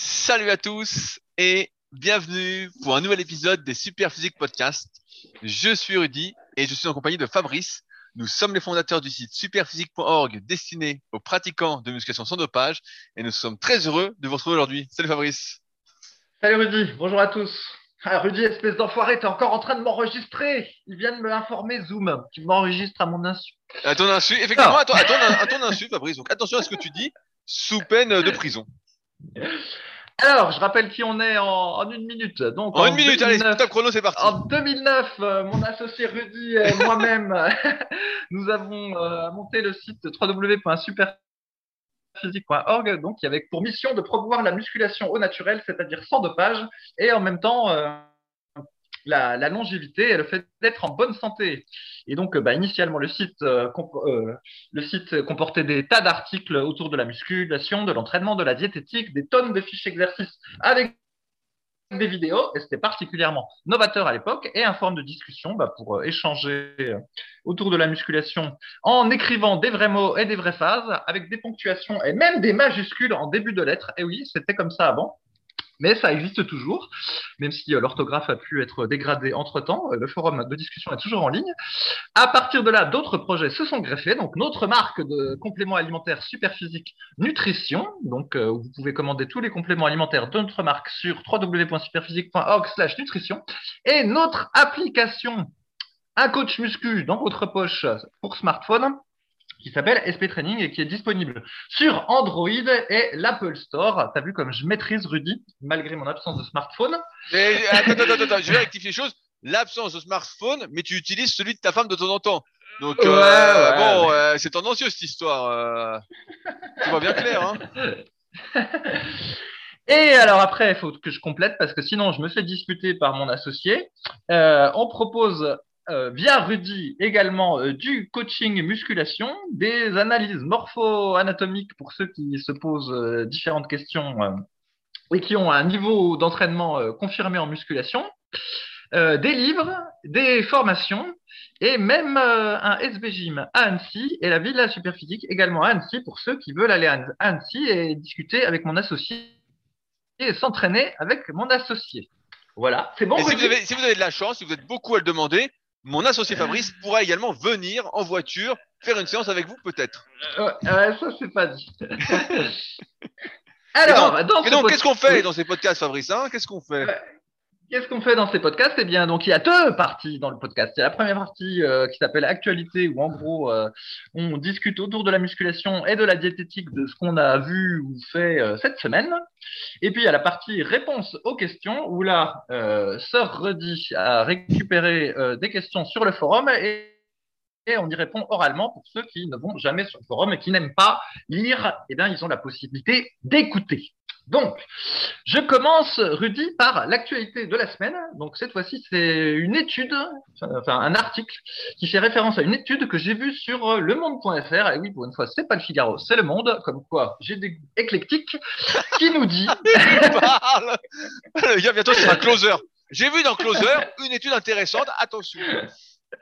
Salut à tous et bienvenue pour un nouvel épisode des Super Physique Podcast. Je suis Rudy et je suis en compagnie de Fabrice. Nous sommes les fondateurs du site superphysique.org destiné aux pratiquants de musculation sans dopage et nous sommes très heureux de vous retrouver aujourd'hui. Salut Fabrice. Salut Rudy, bonjour à tous. Ah, Rudy, espèce d'enfoiré, t'es encore en train de m'enregistrer. Il vient de me l'informer, Zoom. Tu m'enregistres à mon insu. À ton insu, effectivement, à ton, à, ton, à ton insu, Fabrice. Donc attention à ce que tu dis, sous peine de prison. Alors, je rappelle qui on est en, en une minute. Donc, En une minute, allez, top chrono, c'est parti. En 2009, euh, mon associé Rudy et moi-même, nous avons euh, monté le site www.superphysique.org, donc qui avait pour mission de promouvoir la musculation au naturel, c'est-à-dire sans dopage, et en même temps euh, la, longévité et le fait d'être en bonne santé. Et donc, euh, bah, initialement, le site, euh, euh, le site comportait des tas d'articles autour de la musculation, de l'entraînement, de la diététique, des tonnes de fiches exercices avec des vidéos, et c'était particulièrement novateur à l'époque, et un forum de discussion bah, pour échanger autour de la musculation en écrivant des vrais mots et des vraies phases, avec des ponctuations et même des majuscules en début de lettres. Et oui, c'était comme ça avant. Mais ça existe toujours, même si euh, l'orthographe a pu être dégradée entre-temps. euh, Le forum de discussion est toujours en ligne. À partir de là, d'autres projets se sont greffés. Donc, notre marque de compléments alimentaires Superphysique Nutrition. Donc, euh, vous pouvez commander tous les compléments alimentaires de notre marque sur www.superphysique.org/nutrition. Et notre application Un coach muscu dans votre poche pour smartphone qui s'appelle SP Training et qui est disponible sur Android et l'Apple Store. T'as vu comme je maîtrise Rudy malgré mon absence de smartphone. Mais, attends, attends, attends, je vais rectifier les choses. L'absence de smartphone, mais tu utilises celui de ta femme de temps en temps. Donc, euh, Ouais, ouais, bon, euh, c'est tendancieux cette histoire. Euh... Tu vois bien clair, hein Et alors après, il faut que je complète parce que sinon je me fais disputer par mon associé. Euh, on propose euh, via Rudy également euh, du coaching musculation, des analyses morpho-anatomiques pour ceux qui se posent euh, différentes questions et qui ont un niveau d'entraînement confirmé en musculation, des livres, des formations et même un SB Gym à Annecy et la Villa Superphysique également à Annecy pour ceux qui veulent aller à Annecy et discuter avec mon associé et s'entraîner avec mon associé. Voilà, c'est bon. Si vous, avez, si vous avez de la chance, si vous êtes beaucoup à le demander, mon associé Fabrice pourra également venir en voiture faire une séance avec vous, peut-être. Euh, ça c'est pas dit. Alors, Et donc, qu'est-ce qu'on fait dans ces podcasts, Fabrice hein? Qu'est-ce qu'on fait? Ouais. Qu'est-ce qu'on fait dans ces podcasts? Eh bien, donc il y a deux parties dans le podcast. Il y a la première partie euh, qui s'appelle Actualité, où en gros, euh, on discute autour de la musculation et de la diététique de ce qu'on a vu ou fait euh, cette semaine. Et puis il y a la partie Réponse aux questions, où là, euh, Sœur Rudy a récupéré euh, des questions sur le forum et et on y répond oralement pour ceux qui ne vont jamais sur le forum et qui n'aiment pas lire. Eh bien, ils ont la possibilité d'écouter. Donc, je commence, Rudy, par l'actualité de la semaine. Donc, cette fois-ci, c'est une étude, enfin, un article qui fait référence à une étude que j'ai vue sur lemonde.fr. Et oui, pour une fois, c'est pas le Figaro, c'est le Monde. Comme quoi, j'ai des éclectiques qui nous dit. Le gars, bientôt, sera closer. J'ai vu dans Closer une étude intéressante. Attention.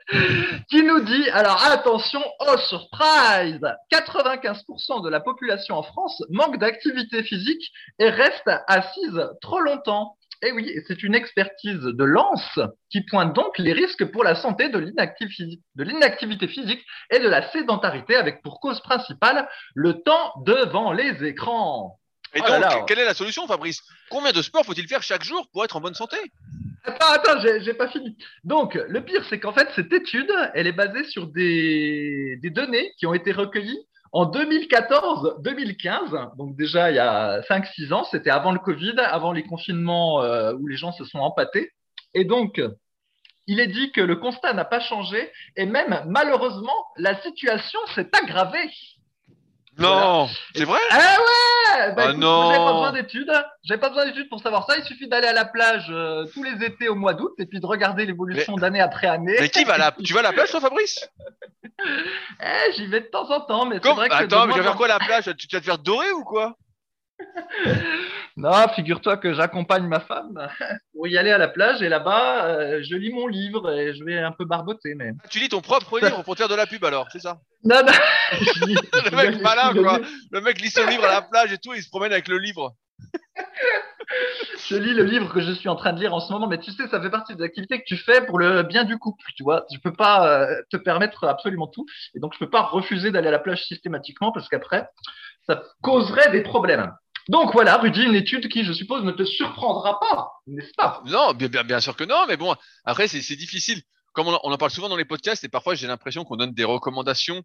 qui nous dit, alors attention, oh surprise, 95% de la population en France manque d'activité physique et reste assise trop longtemps. Et oui, c'est une expertise de Lance qui pointe donc les risques pour la santé de l'inactivité physique et de la sédentarité avec pour cause principale le temps devant les écrans. Et Oh donc, là là. quelle est la solution, Fabrice? Combien de sport faut-il faire chaque jour pour être en bonne santé? Attends, attends, j'ai pas fini. Donc, le pire, c'est qu'en fait, cette étude, elle est basée sur des, des données qui ont été recueillies en 2014-2015. Donc, déjà, il y a 5-6 ans, c'était avant le Covid, avant les confinements euh, où les gens se sont empâtés. Et donc, il est dit que le constat n'a pas changé et même, malheureusement, la situation s'est aggravée. Non, c'est vrai? Ah ouais bah, Ah écoute, non. J'ai pas besoin d'études. J'ai pas besoin d'études pour savoir ça. Il suffit d'aller à la plage euh, tous les étés au mois d'août et puis de regarder l'évolution d'année après année. Mais qui va à la... Tu vas à la plage, toi, Fabrice? Eh, j'y vais de temps en temps, mais c'est vrai que Attends, mais tu vas faire quoi à la plage? Tu vas te faire dorer ou quoi? Non, figure-toi que j'accompagne ma femme pour y aller à la plage et là-bas, euh, je lis mon livre et je vais un peu barboter. Mais Tu lis ton propre livre pour te faire de la pub alors, c'est ça non, non. Le mec malin, quoi. Le mec lit son livre à la plage et tout, il se promène avec le livre. je lis le livre que je suis en train de lire en ce moment, mais tu sais, ça fait partie des activités que tu fais pour le bien du couple, tu vois. Je peux pas euh, te permettre absolument tout, et donc je peux pas refuser d'aller à la plage systématiquement parce qu'après, ça causerait des problèmes. Donc voilà, Rudy, une étude qui, je suppose, ne te surprendra pas, n'est-ce pas? Non, bien, bien, bien sûr que non, mais bon, après, c'est difficile. Comme on, en- on parle souvent dans les podcasts, et parfois j'ai l'impression qu'on donne des recommandations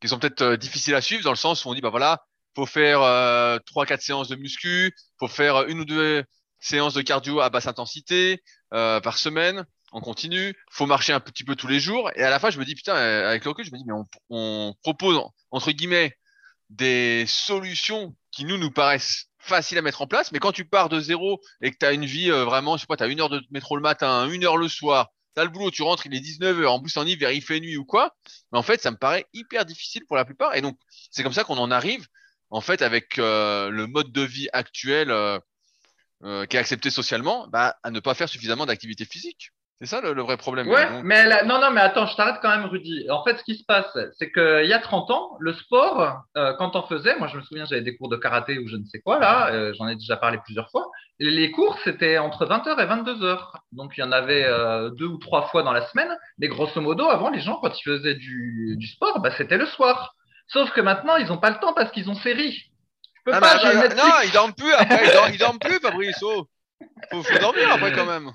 qui sont peut-être euh, difficiles à suivre, dans le sens où on dit, bah voilà, faut faire euh, trois, quatre séances de muscu, faut faire une ou deux séances de cardio à basse intensité euh, par semaine, en continu, faut marcher un petit peu tous les jours, et à la fin, je me dis, putain, euh, avec le recul, je me dis, mais on, on propose, entre guillemets, des solutions qui nous nous paraissent faciles à mettre en place, mais quand tu pars de zéro et que tu as une vie euh, vraiment, je sais pas, tu as une heure de métro le matin, une heure le soir, tu as le boulot, tu rentres, il est 19h, en plus en hiver, il fait nuit ou quoi, mais en fait, ça me paraît hyper difficile pour la plupart. Et donc, c'est comme ça qu'on en arrive, en fait, avec euh, le mode de vie actuel euh, qui est accepté socialement, bah, à ne pas faire suffisamment d'activité physique. C'est ça le, le vrai problème. Ouais, Donc, mais non, non, mais attends, je t'arrête quand même, Rudy. En fait, ce qui se passe, c'est qu'il y a 30 ans, le sport, euh, quand on faisait, moi je me souviens, j'avais des cours de karaté ou je ne sais quoi, là, euh, j'en ai déjà parlé plusieurs fois. Les cours, c'était entre 20h et 22h. Donc il y en avait euh, deux ou trois fois dans la semaine. Mais grosso modo, avant, les gens, quand ils faisaient du, du sport, bah, c'était le soir. Sauf que maintenant, ils n'ont pas le temps parce qu'ils ont série. Je peux Ah, pas, mais, j'ai ah, Netflix. non, il dorment plus après, il dorment, il dorment plus, Fabrice. Oh. Faut, faut dormir après quand même.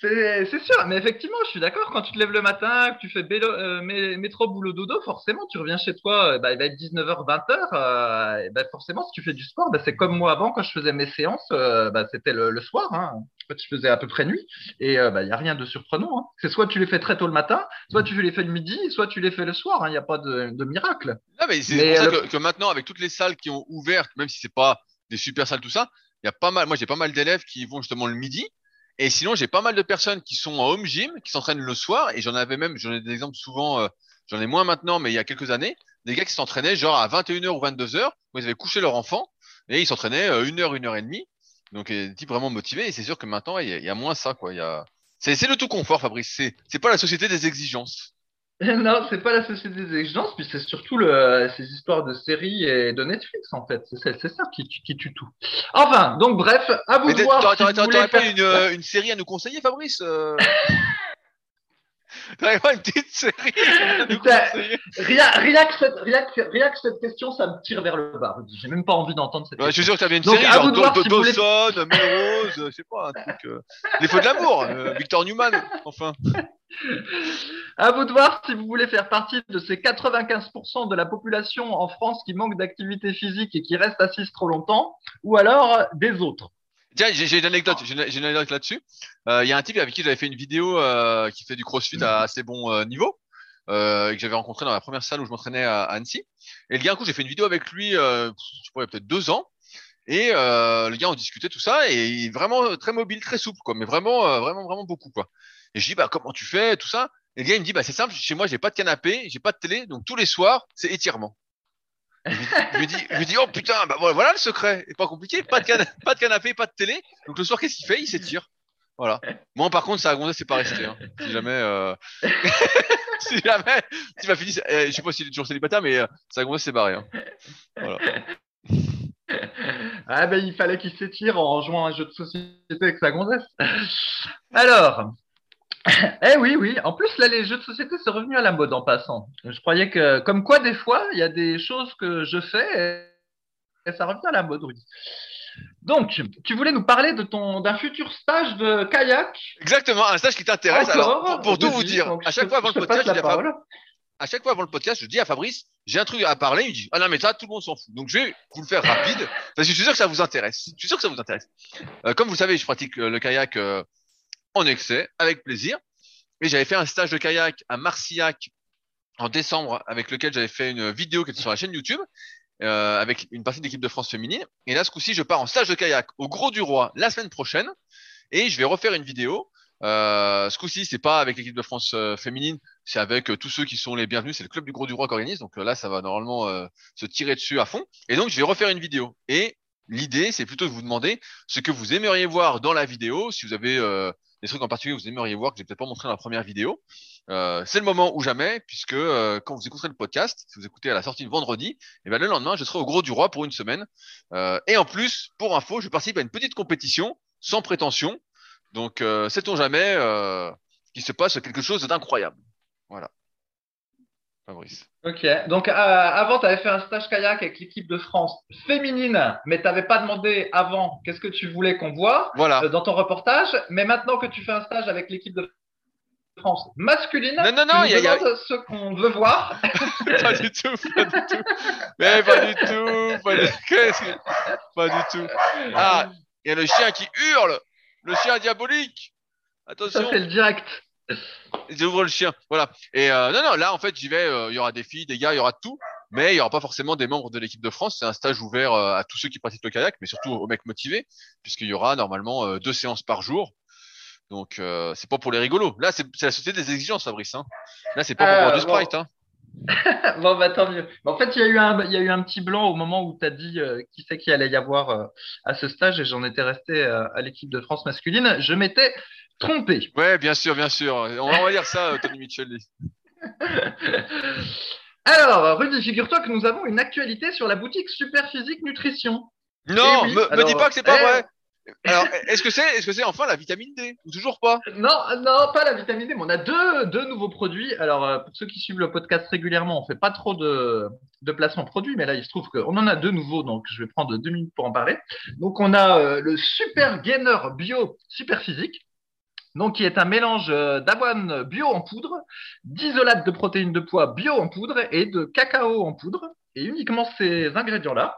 C'est sûr, mais effectivement, je suis d'accord. Quand tu te lèves le matin, que tu fais bélo- euh, mé- métro, boulot, dodo, forcément, tu reviens chez toi, euh, bah, il va être 19h, 20h. euh, et bah, forcément, si tu fais du sport, bah, c'est comme moi avant, quand je faisais mes séances, euh, bah, c'était le, le soir. Hein. En fait, je faisais à peu près nuit. Et il bah, n'y a rien de surprenant. Hein. C'est soit tu les fais très tôt le matin, soit tu les fais le midi, soit tu les fais le soir. Il n'y a pas de, de miracle. Mais c'est pour ça le- que, que maintenant, avec toutes les salles qui ont ouvert, même si c'est pas des super salles, tout ça, il y a pas mal, moi j'ai pas mal d'élèves qui vont justement le midi. Et sinon, j'ai pas mal de personnes qui sont en home gym, qui s'entraînent le soir. Et j'en avais même, j'en ai des exemples souvent, euh, j'en ai moins maintenant, mais il y a quelques années, des gars qui s'entraînaient genre à 21h ou 22h, où ils avaient couché leur enfant, et ils s'entraînaient euh, une heure, une heure et demie. Donc, euh, des types vraiment motivés. Et c'est sûr que maintenant, il y, a- il y a moins ça, quoi. Y a, c'est, c'est le tout confort, Fabrice. C'est, c'est pas la société des exigences. Non, c'est pas la société des exigences, puis c'est surtout le, ces histoires de séries et de Netflix, en fait. C'est ça qui, qui tue tout. Enfin, donc bref, à vous de voir. t'aurais, si pas faire- une, une série à nous conseiller, Fabrice euh Une petite série Rien, rien, que cette, rien, que, rien que cette question, ça me tire vers le bas. J'ai même pas envie d'entendre cette Ouais, Je suis question. sûr que t'avais une Donc, série, genre Do- si voulez- Dawson, Melrose, euh, je sais pas, un truc. euh, Les feux de l'amour, euh, Victor Newman, enfin. À vous de voir si vous voulez faire partie de ces 95% de la population en France qui manque d'activité physique et qui reste assise trop longtemps, ou alors des autres. Tiens, j'ai une anecdote, j'ai une, anecdote là-dessus. Euh, Il y a un type avec qui j'avais fait une vidéo euh, qui fait du crossfit à assez bon euh, niveau, euh, que j'avais rencontré dans la première salle où je m'entraînais à, Annecy. Et le gars, un coup, j'ai fait une vidéo avec lui, euh, je y a peut-être deux ans. Et le gars, on discutait tout ça, et il est vraiment très mobile, très souple, quoi, mais vraiment, vraiment, vraiment beaucoup, quoi. Et je dis, bah, comment tu fais, tout ça? Et le gars, il me dit, bah, c'est simple, chez moi, j'ai pas de canapé, j'ai pas de télé, donc tous les soirs, c'est étirement. Je lui dis- oh putain, bah voilà, le secret, pas compliqué, pas de, pas de canapé, pas de télé, donc le soir, qu'est-ce qu'il fait? Il s'étire. Voilà. Moi, par contre, ça gonzé, c'est pas resté. Hein. Si jamais, euh... si jamais, tu m'as fini, euh, je sais pas s'il est toujours célibataire, mais euh, ça c'est barré. Hein. Ah ben il fallait qu'il s'étire en jouant à un jeu de société avec sa gonzesse. Alors, eh oui, oui. En plus, là, les jeux de société, c'est revenu à la mode en passant. Je croyais que, comme quoi, des fois, il y a des choses que je fais et, et ça revient à la mode, oui. Donc, tu voulais nous parler de ton d'un futur stage de kayak? Exactement, un stage qui t'intéresse. Alors, pour, pour tout vous dire, à chaque te- fois avant le podcast, à Fab- à chaque fois avant le podcast, je dis à Fabrice, j'ai un truc à parler. Il dit, ah non, mais ça, tout le monde s'en fout. Donc, je vais vous le faire rapide, parce que je suis sûr que ça vous intéresse. Je suis sûr que ça vous intéresse. Euh, comme vous le savez, je pratique euh, le kayak euh, en excès, avec plaisir. Et j'avais fait un stage de kayak à Marcillac en décembre, avec lequel j'avais fait une vidéo qui était sur la chaîne YouTube, euh, avec une partie de l'équipe de France féminine. Et là, ce coup-ci, je pars en stage de kayak au Gros du Roi la semaine prochaine, et je vais refaire une vidéo. Euh, ce coup-ci, c'est pas avec l'équipe de France euh, féminine, c'est avec tous ceux qui sont les bienvenus. C'est le club du Gros du Roi qui organise. Donc là, ça va normalement se tirer dessus à fond. Et donc, je vais refaire une vidéo. Et l'idée, c'est plutôt de vous demander ce que vous aimeriez voir dans la vidéo. Si vous avez des trucs en particulier que vous aimeriez voir que j'ai peut-être pas montré dans la première vidéo, euh, c'est le moment ou jamais, puisque euh, quand vous écouterez le podcast, si vous écoutez à la sortie de vendredi, et eh ben le lendemain, je serai au Gros du Roi pour une semaine. Euh, et en plus, pour info, je participe à une petite compétition sans prétention. Donc, euh, sait-on jamais euh, qu'il se passe quelque chose d'incroyable. Voilà. Fabrice. Ok, donc euh, avant, tu avais fait un stage kayak avec l'équipe de France féminine, mais tu n'avais pas demandé avant qu'est-ce que tu voulais qu'on voit Voilà. euh, dans ton reportage. Mais maintenant que tu fais un stage avec l'équipe de France masculine, Non, non, non, tu y a- y ce qu'on veut voir. pas du tout, pas du tout. Mais pas du tout, pas du, pas du tout. Ah, il y a le chien qui hurle, le chien diabolique. Ça, Attention, c'est le direct. J'ouvre le chien. Voilà. Et euh, non, non, là, en fait, j'y vais. euh, Il y aura des filles, des gars, il y aura tout. Mais il y aura pas forcément des membres de l'équipe de France. C'est un stage ouvert euh, à tous ceux qui pratiquent le kayak, mais surtout aux mecs motivés, puisqu'il y aura normalement deux séances par jour. Donc, c'est pas pour les rigolos. Là, c'est la société des exigences, Fabrice. Hein. Là, c'est pas pour boire du bon. Sprite. Hein. bon, bah tant mieux. En fait, il y, a eu un, il y a eu un petit blanc au moment où tu as dit euh, qui c'est qu'il allait y avoir euh, à ce stage et j'en étais resté euh, à l'équipe de France masculine. Je m'étais trompé. Ouais, bien sûr, bien sûr. On va, on va dire ça, euh, Tony Micheli. Alors, Rudy, figure-toi que nous avons une actualité sur la boutique Superphysique Nutrition. Non, Eh oui, me, dis pas que c'est pas eh. vrai. Alors, est-ce que c'est, est-ce que c'est enfin la vitamine D ou toujours pas? Non, non, pas la vitamine D, mais on a deux, deux nouveaux produits. Alors, euh, pour ceux qui suivent le podcast régulièrement, on fait pas trop de, de placement de produits, mais là, il se trouve qu'on en a deux nouveaux, donc je vais prendre deux minutes pour en parler. Donc, on a euh, le Super Gainer Bio Superphysique, donc qui est un mélange euh, d'avoine bio en poudre, d'isolate de protéines de poids bio en poudre et de cacao en poudre, et uniquement ces ingrédients-là.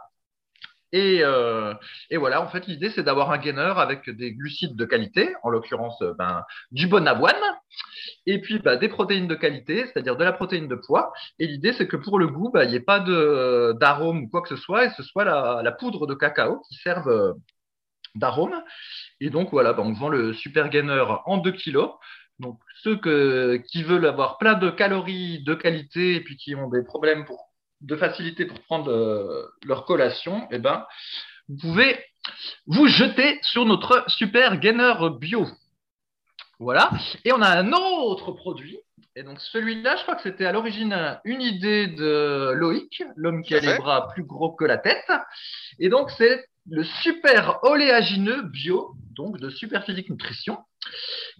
Et, euh, et voilà, en fait, l'idée, c'est d'avoir un gainer avec des glucides de qualité, en l'occurrence, euh, ben, du bon avoine, et puis bah, des protéines de qualité, c'est-à-dire de la protéine de poids. Et l'idée, c'est que pour le goût, bah, il n'y ait pas d'arôme ou quoi que ce soit, et ce soit la poudre de cacao qui serve euh, d'arôme. Et donc, voilà, bah, on vend le Super Gainer en 2 kilos. Donc, ceux que, qui veulent avoir plein de calories de qualité et puis qui ont des problèmes pour, de facilité pour prendre euh, leur collation, eh ben, vous pouvez vous jeter sur notre Super Gainer Bio. Voilà. Et on a un autre produit. Et donc celui-là, je crois que c'était à l'origine une idée de Loïc, l'homme qui a les bras plus gros que la tête. Et donc c'est le super oléagineux bio, donc de Superphysique Nutrition.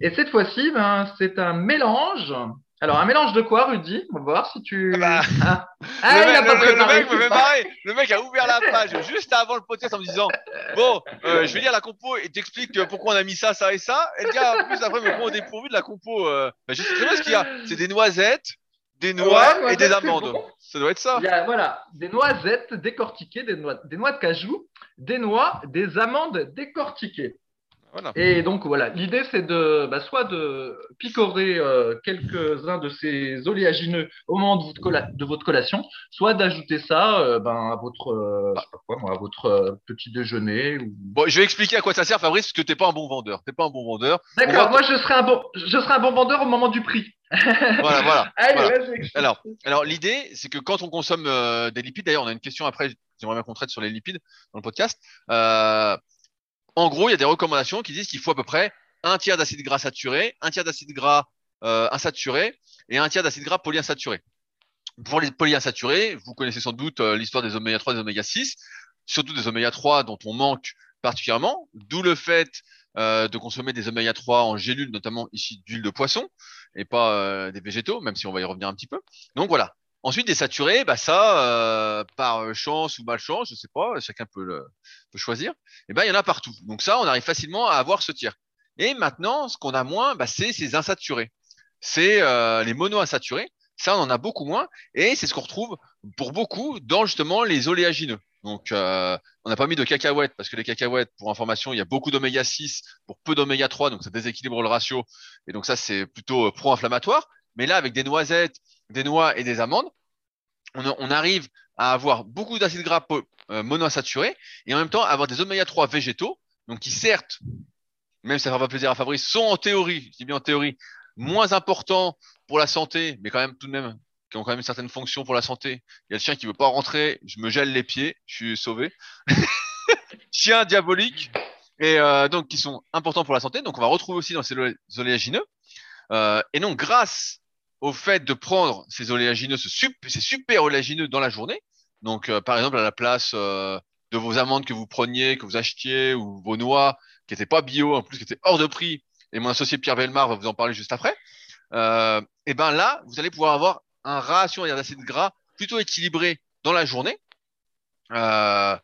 Et cette fois-ci, ben, c'est un mélange. Alors un mélange de quoi, Rudy? On va voir si tu. Ah bah. Ah, le, Ah, il mec, pas le- le mec me marrer. Le mec a ouvert la page juste avant le podcast en me disant Bon, euh, je vais lire la compo et t'explique pourquoi on a mis ça, ça et ça. Et le gars, en plus, après, me prend au dépourvu de la compo. Euh... Bah, je sais très bien ce qu'il y a. C'est des noisettes, des noix Ouais, et des amandes. bon. Ça doit être ça. Il y a, voilà, des noisettes décortiquées, des noix, des noix de cajou, des noix, des amandes décortiquées. Voilà. Et donc voilà, l'idée c'est de bah, soit de picorer euh, quelques-uns de ces oléagineux au moment de votre, colla- de votre collation, soit d'ajouter ça euh, ben, à votre, euh, je sais pas quoi, moi, à votre euh, petit déjeuner. Ou... Bon, je vais expliquer à quoi ça sert, Fabrice, parce que t'es pas un bon vendeur. T'es pas un bon vendeur. D'accord, moi je serai un bon, je serai un bon vendeur au moment du prix. Voilà, voilà. Allez, voilà. Alors, alors l'idée, c'est que quand on consomme euh, des lipides, d'ailleurs, on a une question après, j'aimerais bien qu'on traite sur les lipides dans le podcast. Euh, en gros, il y a des recommandations qui disent qu'il faut à peu près un tiers d'acide gras saturé, un tiers d'acide gras euh, insaturé et un tiers d'acide gras polyinsaturé. Pour les polyinsaturés, vous connaissez sans doute euh, l'histoire des oméga 3 et des oméga 6, surtout des oméga 3 dont on manque particulièrement, d'où le fait euh, de consommer des oméga 3 en gélules, notamment issues d'huile de poisson et pas euh, des végétaux, même si on va y revenir un petit peu. Donc voilà. Ensuite, des saturés, bah ça, euh, par chance ou malchance, je sais pas, chacun peut choisir. Et ben il y en a partout. Donc ça, on arrive facilement à avoir ce tiers. Et maintenant, ce qu'on a moins, bah, c'est ces insaturés. C'est euh, les monoinsaturés. Ça, on en a beaucoup moins. Et c'est ce qu'on retrouve pour beaucoup dans justement les oléagineux. Donc, euh, on n'a pas mis de cacahuètes parce que les cacahuètes, pour information, il y a beaucoup d'oméga 6 pour peu d'oméga 3, donc ça déséquilibre le ratio. Et donc ça, c'est plutôt pro-inflammatoire. Mais là, avec des noisettes, des noix et des amandes, on, arrive à avoir beaucoup d'acides gras euh, monoinsaturés et en même temps avoir des oméga 3 végétaux, donc qui certes, même si ça fera pas plaisir à Fabrice, sont en théorie, je dis bien en théorie, moins importants pour la santé, mais quand même tout de même qui ont quand même une certaine fonction pour la santé. Il y a le chien qui veut pas rentrer, je me gèle les pieds, je suis sauvé. chien diabolique. et euh, donc qui sont importants pour la santé. Donc on va retrouver aussi dans ces oléagineux. Euh, et donc grâce au fait de prendre ces oléagineux, ces super oléagineux dans la journée, donc euh, par exemple à la place de vos amandes que vous preniez, que vous achetiez, ou vos noix qui n'étaient pas bio, en plus qui étaient hors de prix, et mon associé Pierre Velmar va vous en parler juste après, et ben là, vous allez pouvoir avoir un ratio d'acides gras plutôt équilibré dans la journée, euh,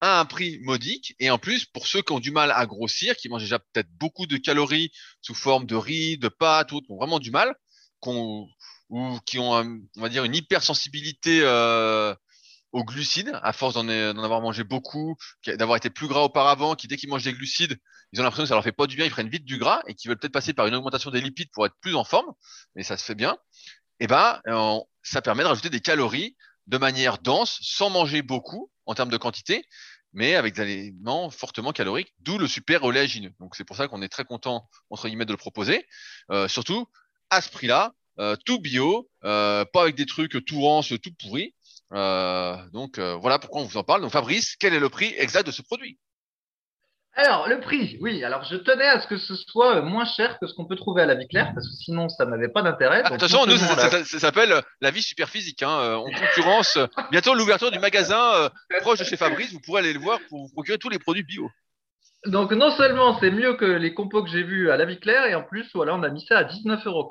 à un prix modique. Et en plus, pour ceux qui ont du mal à grossir, qui mangent déjà peut-être beaucoup de calories sous forme de riz, de pâtes, ou qui ont vraiment du mal, ou qui ont, on va dire, une hypersensibilité euh, aux glucides, à force d'en avoir mangé beaucoup, d'avoir été plus gras auparavant, qui dès qu'ils mangent des glucides, ils ont l'impression que ça leur fait pas du bien, ils prennent vite du gras et qui veulent peut-être passer par une augmentation des lipides pour être plus en forme, et ça se fait bien. Et eh ben, ça permet de rajouter des calories de manière dense, sans manger beaucoup en termes de quantité, mais avec des aliments fortement caloriques, d'où le super oléagineux. Donc c'est pour ça qu'on est très content entre guillemets de le proposer, euh, surtout à ce prix-là, euh, tout bio, euh, pas avec des trucs tout rances, tout pourris. donc voilà pourquoi on vous en parle. Donc Fabrice, quel est le prix exact de ce produit? Alors, le prix, oui. Alors, je tenais à ce que ce soit moins cher que ce qu'on peut trouver à la vie claire, parce que sinon, ça n'avait pas d'intérêt. Ah, de toute façon, nous, ça, s'appelle la vie super physique. Hein. Euh, on concurrence bientôt l'ouverture du magasin euh, proche de chez Fabrice. Vous pourrez aller le voir pour vous procurer tous les produits bio. Donc, non seulement c'est mieux que les compos que j'ai vus à la vie claire, et en plus, voilà, on a mis ça à 19,90 euros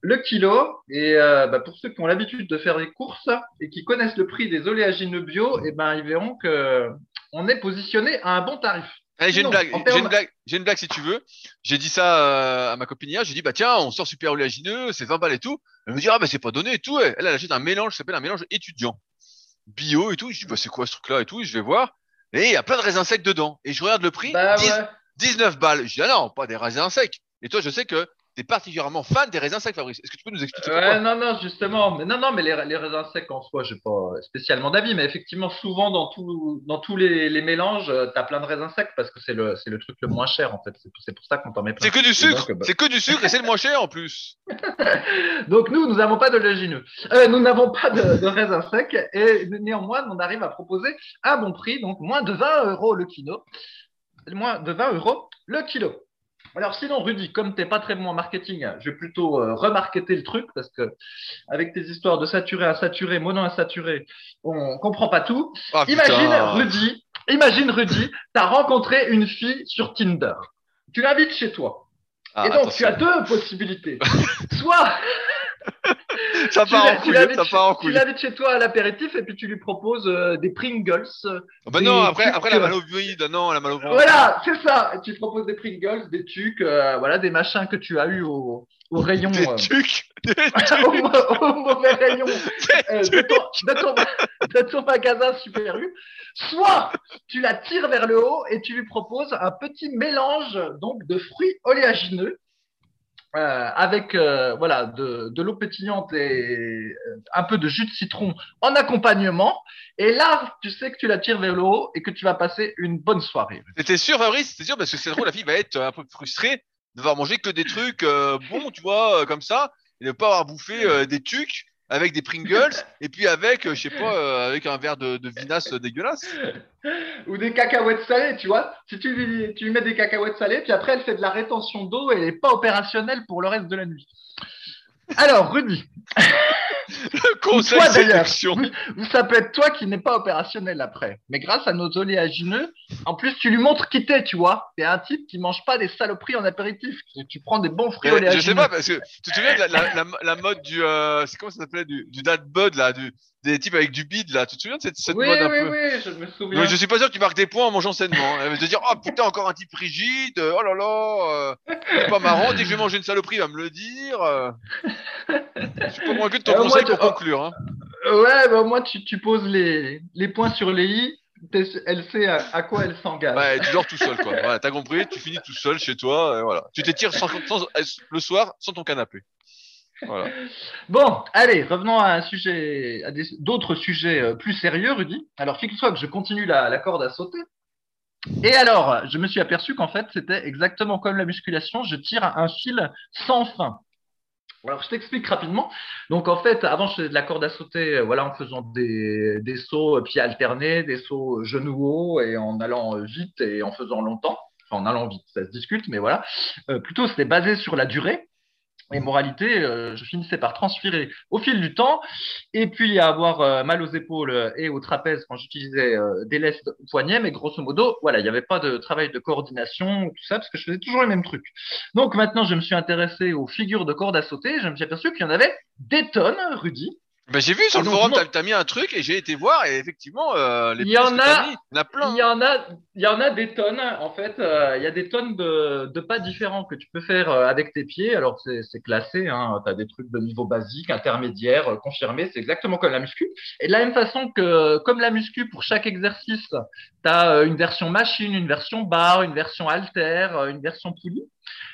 le kilo. Et euh, bah, pour ceux qui ont l'habitude de faire des courses et qui connaissent le prix des oléagineux bio, et eh ben, ils verront que on est positionné à un bon tarif. j'ai une blague, j'ai une blague, j'ai une blague si tu veux. J'ai dit ça euh, à ma copine hier. J'ai dit bah tiens, on sort super oléagineux, c'est 20 balles et tout. Elle me dit ah bah c'est pas donné et tout. Elle, elle achète un mélange, ça s'appelle un mélange étudiant, bio et tout. Je dis bah c'est quoi ce truc-là et tout. Je vais voir et il y a plein de raisins secs dedans. Et je regarde le prix, 19 bah balles. Je dis ah non, pas des raisins secs. Et toi, je sais que tu es particulièrement fan des raisins secs, Fabrice. Est-ce que tu peux nous expliquer Non, non, justement. Mais non, non, mais les, raisins secs en soi, je n'ai pas spécialement d'avis. Mais effectivement, souvent, dans, tout, dans tous les, mélanges, euh, tu as plein de raisins secs parce que c'est le, le truc le moins cher, en fait. C'est pour ça qu'on t'en met plein. C'est que du sucre. Bah c'est que du sucre et c'est le moins cher en plus. donc, nous, nous n'avons pas de légineux. Euh, nous n'avons pas de, de raisins secs. Et néanmoins, on arrive à proposer un bon prix, donc moins de 20 euros le kilo. Moins de 20 euros le kilo. Alors sinon, Rudy, comme tu n'es pas très bon en marketing, je vais plutôt euh, remarketer le truc parce que avec tes histoires de saturé, insaturé, mono insaturé, on comprend pas tout. Oh, imagine Rudy, imagine Rudy, tu as rencontré une fille sur Tinder. Tu l'invites chez toi. Ah, et donc tu as deux possibilités. Soit ça part en couille, ça part en couille. Tu l'invites chez toi à l'apéritif et puis tu lui proposes euh, des Pringles. Oh bah non, après, après la malovide, non, la. Voilà, c'est ça. Tu proposes des Pringles, des tucs, euh, voilà, des machins que tu as eu au, au rayon. Des euh, tucs, au, mauvais rayon de ton, de, ton, magasin Super U. Soit tu la tires vers le haut et tu lui proposes un petit mélange donc de fruits oléagineux euh, avec euh, voilà de, de l'eau pétillante et euh, un peu de jus de citron en accompagnement. Et là, tu sais que tu la tires vers le haut et que tu vas passer une bonne soirée. T'es sûr, Fabrice T'es sûr Parce que c'est drôle, la fille va être un peu frustrée de devoir manger que des trucs bons, tu vois, comme ça, et de ne pas avoir bouffé des tucs avec des Pringles et puis avec, je sais pas, avec un verre de, de vinasse dégueulasse. Ou des cacahuètes salées, tu vois. Si tu lui, tu lui mets des cacahuètes salées, puis après elle fait de la rétention d'eau et elle n'est pas opérationnelle pour le reste de la nuit. Alors, Rudy. Conseil toi, séduction. Ça peut être toi qui n'es pas opérationnel après. Mais grâce à nos oléagineux, en plus, tu lui montres qui t'es, tu vois. T'es un type qui mange pas des saloperies en apéritif. Tu prends des bons fruits oléagineux. Je sais pas, parce que tu te souviens de la, la, mode du. Euh, c'est comment ça s'appelait Du, du dad bud, là. Du, des types avec du bide là. Tu te souviens de cette, cette oui, mode un oui, peu? Oui, oui, je me souviens. je suis pas sûr que tu marques des points en mangeant sainement. Elle va te dire, oh putain, encore un type rigide. Oh là là, euh, c'est pas marrant. Dès que je vais manger une saloperie, il va me le dire. Euh. je suis pas convaincu de ton euh, conseil pour conclure. Hein. Ouais, bah, moi, tu, tu poses les, les points sur les i. Elle sait à, quoi elle s'engage. Ouais, tu dors tout seul, quoi. Voilà, t'as compris, tu finis tout seul chez toi, et voilà. Tu t'étires sans, le soir sans ton canapé. Bon, allez, revenons à un sujet, à d'autres sujets euh, plus sérieux, Rudy. Alors, fixe-toi que je continue la, corde à sauter. Et alors, je me suis aperçu qu'en fait, c'était exactement comme la musculation, je tire un fil sans fin. Alors, je t'explique rapidement. Donc, en fait, avant, je faisais de la corde à sauter euh, voilà, en faisant des, des sauts euh, pieds alternés, des sauts genoux hauts et en allant euh, vite et en faisant longtemps. Enfin, en allant vite, ça se discute, mais voilà. plutôt, c'était basé sur la durée. Et moralité, euh, je finissais par transpirer au fil du temps et puis avoir euh, mal aux épaules et aux trapèzes quand j'utilisais euh, des lestes au. Mais grosso modo, voilà, il n'y avait pas de travail de coordination, tout ça, parce que je faisais toujours les mêmes trucs. Donc maintenant, je me suis intéressé aux figures de corde à sauter. Je me suis aperçu qu'il y en avait des tonnes, Rudy. Ben, j'ai vu sur le forum, tu as mis un truc et j'ai été voir et effectivement, euh, les il y en a, mis, il y en a plein. Il y en a, il y en a des tonnes. En fait, euh, il y a des tonnes de, de, pas différents que tu peux faire euh, avec tes pieds. Alors c'est classé. Hein, tu as des trucs de niveau basique, intermédiaire, euh, confirmé. C'est exactement comme la muscu. Et de la même façon que comme la muscu, pour chaque exercice, tu as une version machine, une version barre, une version halter, une version poulie.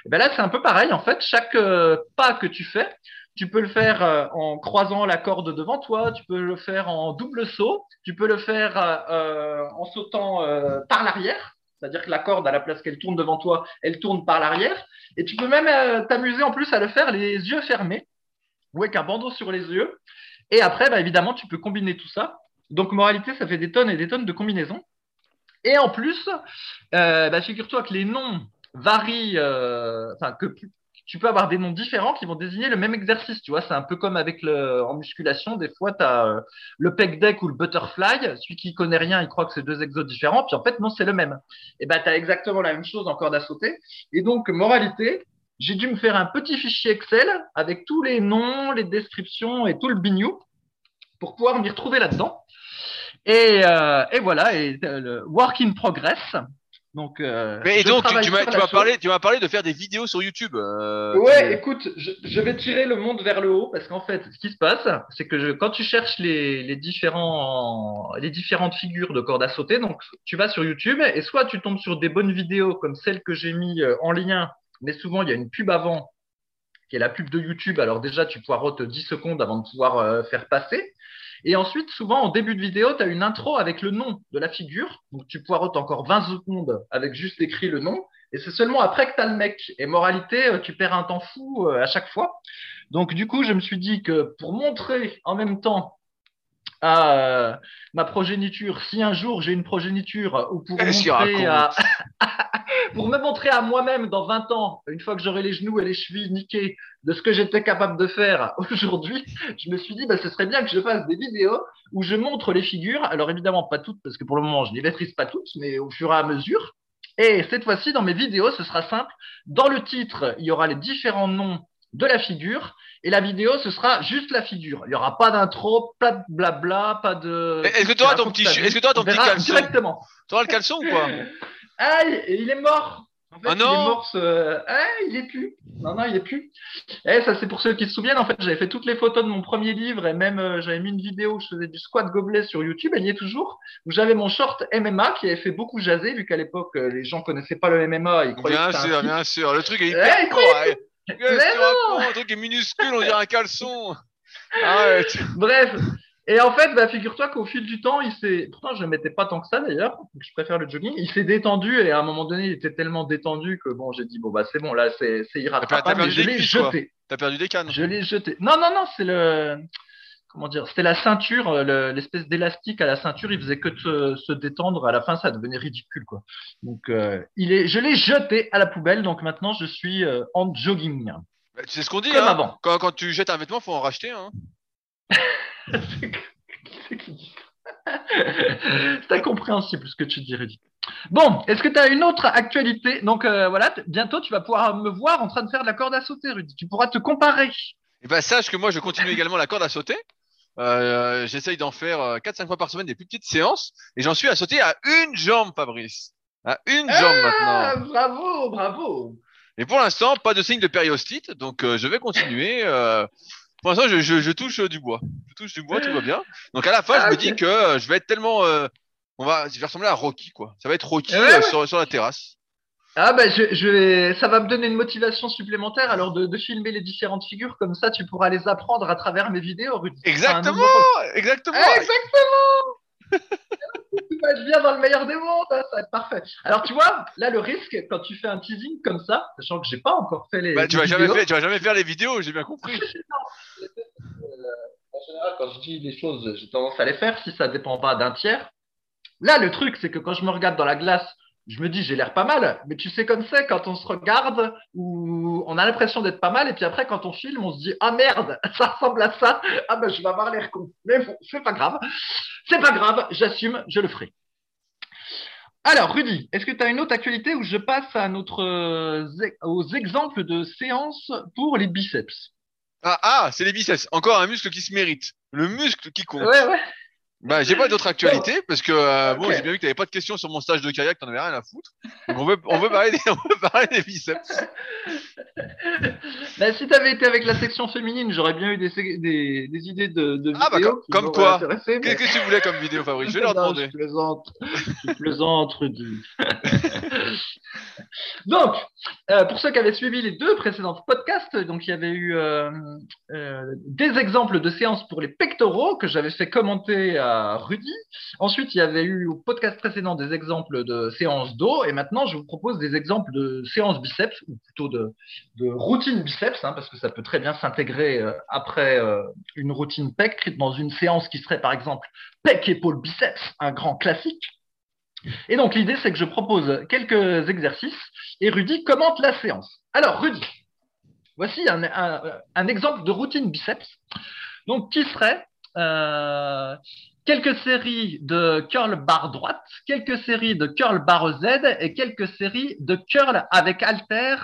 Et ben là, c'est un peu pareil. En fait, chaque pas que tu fais, tu peux le faire euh, en croisant la corde devant toi, tu peux le faire en double saut, tu peux le faire euh, euh, en sautant par l'arrière, c'est-à-dire que la corde, à la place qu'elle tourne devant toi, elle tourne par l'arrière. Et tu peux même t'amuser en plus à le faire les yeux fermés ou avec un bandeau sur les yeux. Et après, bah, évidemment, tu peux combiner tout ça. Donc, moralité, ça fait des tonnes et des tonnes de combinaisons. Et en plus, bah, figure-toi que les noms varient, que tu peux avoir des noms différents qui vont désigner le même exercice. Tu vois, c'est un peu comme avec le, en musculation. Des fois, tu as euh, le pec deck ou le butterfly. Celui qui connaît rien, il croit que c'est deux exos différents. Puis en fait, non, c'est le même. Et ben, tu as exactement la même chose en corde à. Et donc, moralité, j'ai dû me faire un petit fichier Excel avec tous les noms, les descriptions et tout le bignou pour pouvoir m'y retrouver là-dedans. Et, euh, et, voilà, et euh, le work in progress. Donc, euh, Mais donc, tu, m'as parlé, tu m'as parlé de faire des vidéos sur YouTube. Euh, ouais, écoute, je, vais tirer le monde vers le haut parce qu'en fait, ce qui se passe, c'est que quand tu cherches les, les, différents, les différentes figures de corde à sauter, donc tu vas sur YouTube et soit tu tombes sur des bonnes vidéos comme celle que j'ai mis euh, en lien, mais souvent il y a une pub avant qui est la pub de YouTube. Alors déjà, tu poireautes 10 secondes avant de pouvoir euh, faire passer. Et ensuite, souvent, en début de vidéo, tu as une intro avec le nom de la figure. Donc, tu poireautes encore 20 secondes avec juste écrit le nom. Et c'est seulement après que tu as le mec. Et moralité, euh, tu perds un temps fou euh, à chaque fois. Donc, du coup, je me suis dit que pour montrer en même temps à euh, ma progéniture, si un jour j'ai une progéniture, ou pour, montrer à... pour me montrer à moi-même dans 20 ans, une fois que j'aurai les genoux et les chevilles niqués, de ce que j'étais capable de faire aujourd'hui, je me suis dit, bah, ce serait bien que je fasse des vidéos où je montre les figures. Alors évidemment, pas toutes, parce que pour le moment, je ne les maîtrise pas toutes, mais au fur et à mesure. Et cette fois-ci, dans mes vidéos, ce sera simple. Dans le titre, il y aura les différents noms de la figure. Et la vidéo, ce sera juste la figure. Il n'y aura pas d'intro, pas de blabla, pas de. Est-ce que tu auras ton petit, est-ce que tu ton petit caleçon Directement. Tu auras le caleçon ou quoi Aïe, il est mort. En fait, ah non il est mort. Ce... Ah, il est plus. Non, non, il est plus. Eh, ça, c'est pour ceux qui se souviennent. En fait, j'avais fait toutes les photos de mon premier livre et même euh, j'avais mis une vidéo où je faisais du squat gobelet sur YouTube. Elle y est toujours. Où j'avais mon short MMA qui avait fait beaucoup jaser vu qu'à l'époque euh, les gens connaissaient pas le MMA. Ils croyaient bien que sûr, bien sûr. Le truc est hyper eh, court. Un truc est minuscule, on dirait un caleçon. Arrête. Bref. Et en fait, bah, figure-toi qu'au fil du temps, il s'est. Pourtant, je ne mettais pas tant que ça d'ailleurs. Je préfère le jogging. Il s'est détendu et à un moment donné, il était tellement détendu que bon, j'ai dit bon bah c'est bon là, c'est c'est irrattrapable. Je l'ai jeté. T'as perdu des cannes. Je l'ai jeté. Non non non, c'est le comment dire, c'était la ceinture, l'espèce d'élastique à la ceinture, il faisait que se, détendre. À la fin, ça devenait ridicule, quoi. Donc, euh, il est, je l'ai jeté à la poubelle. Donc maintenant, je suis euh, en jogging. Bah, c'est ce qu'on dit. Comme hein. avant. Quand, quand, tu jettes un vêtement, faut en racheter. Hein. C'est incompréhensible ce que tu dis, Rudy. Bon, est-ce que tu as une autre actualité? Donc voilà, bientôt tu vas pouvoir me voir en train de faire de la corde à sauter, Rudy. Tu pourras te comparer. Eh ben, sache que moi, je continue également la corde à sauter. Euh, J'essaye d'en faire 4-5 euh, fois par semaine des plus petites séances et j'en suis à sauter à une jambe, Fabrice. À une jambe ah, maintenant. Bravo, bravo. Et pour l'instant, pas de signe de périostite, donc euh, je vais continuer. Euh, pour l'instant, je, je, je, touche du bois. Je touche du bois, tout va bien. Donc à la fin, je ah, me dis que je vais être tellement, on va, je vais ressembler à Rocky, quoi. Ça va être Rocky sur, sur la terrasse. Ah bah je, je vais, ça va me donner une motivation supplémentaire alors de, de, filmer les différentes figures comme ça tu pourras les apprendre à travers mes vidéos Rudy. Exactement, exactement. exactement. Tout va être bien dans le meilleur des mondes, hein, ça va être parfait. Alors tu vois, là le risque quand tu fais un teasing comme ça, sachant que j'ai pas encore fait les. Bah, tu vas jamais faire, tu vas jamais faire les vidéos, j'ai bien compris. Euh, en général, quand je dis les choses, j'ai tendance à les faire si ça dépend pas d'un tiers. Là, le truc, c'est que quand je me regarde dans la glace, je me dis j'ai l'air pas mal, mais tu sais comme c'est quand on se regarde où on a l'impression d'être pas mal et puis après quand on filme on se dit ah merde ça ressemble à ça. Ah ben je vais avoir l'air con. Mais bon c'est pas grave. C'est pas grave j'assume je le ferai. Alors Rudy est-ce que tu as une autre actualité où je passe à notre euh, aux exemples de séances pour les biceps? Ah ah c'est les biceps. Encore un muscle qui se mérite. Le muscle qui compte. Ouais ouais bah, j'ai pas d'autres actualités parce que euh, bon, j'ai bien vu que t'avais pas de questions sur mon stage de kayak, t'en avais rien à foutre. Donc on veut, on veut parler des, on veut parler des biceps. bah, si t'avais été avec la section féminine, j'aurais bien eu des, des, des idées de, de ah, vidéos. Bah, comme, quoi Qu'est-ce mais... que tu voulais comme vidéo, Fabrice? Je vais leur demander. Je plaisante, je plaisante, Rudy. donc, euh, pour ceux qui avaient suivi les deux précédents podcasts, donc il y avait eu euh, des exemples de séances pour les pectoraux que j'avais fait commenter Rudy. Ensuite, il y avait eu au podcast précédent des exemples de séances dos. Et maintenant, je vous propose des exemples de séances biceps, ou plutôt de, routine biceps, hein, parce que ça peut très bien s'intégrer euh, après euh, une routine pec dans une séance qui serait par exemple pec, épaule, biceps, un grand classique. Et donc, l'idée, c'est que je propose quelques exercices et Rudy commente la séance. Alors, Rudy, voici un exemple de routine biceps. Donc, qui serait euh, quelques séries de curl barre droite, quelques séries de curl barre Z et quelques séries de curl avec alter,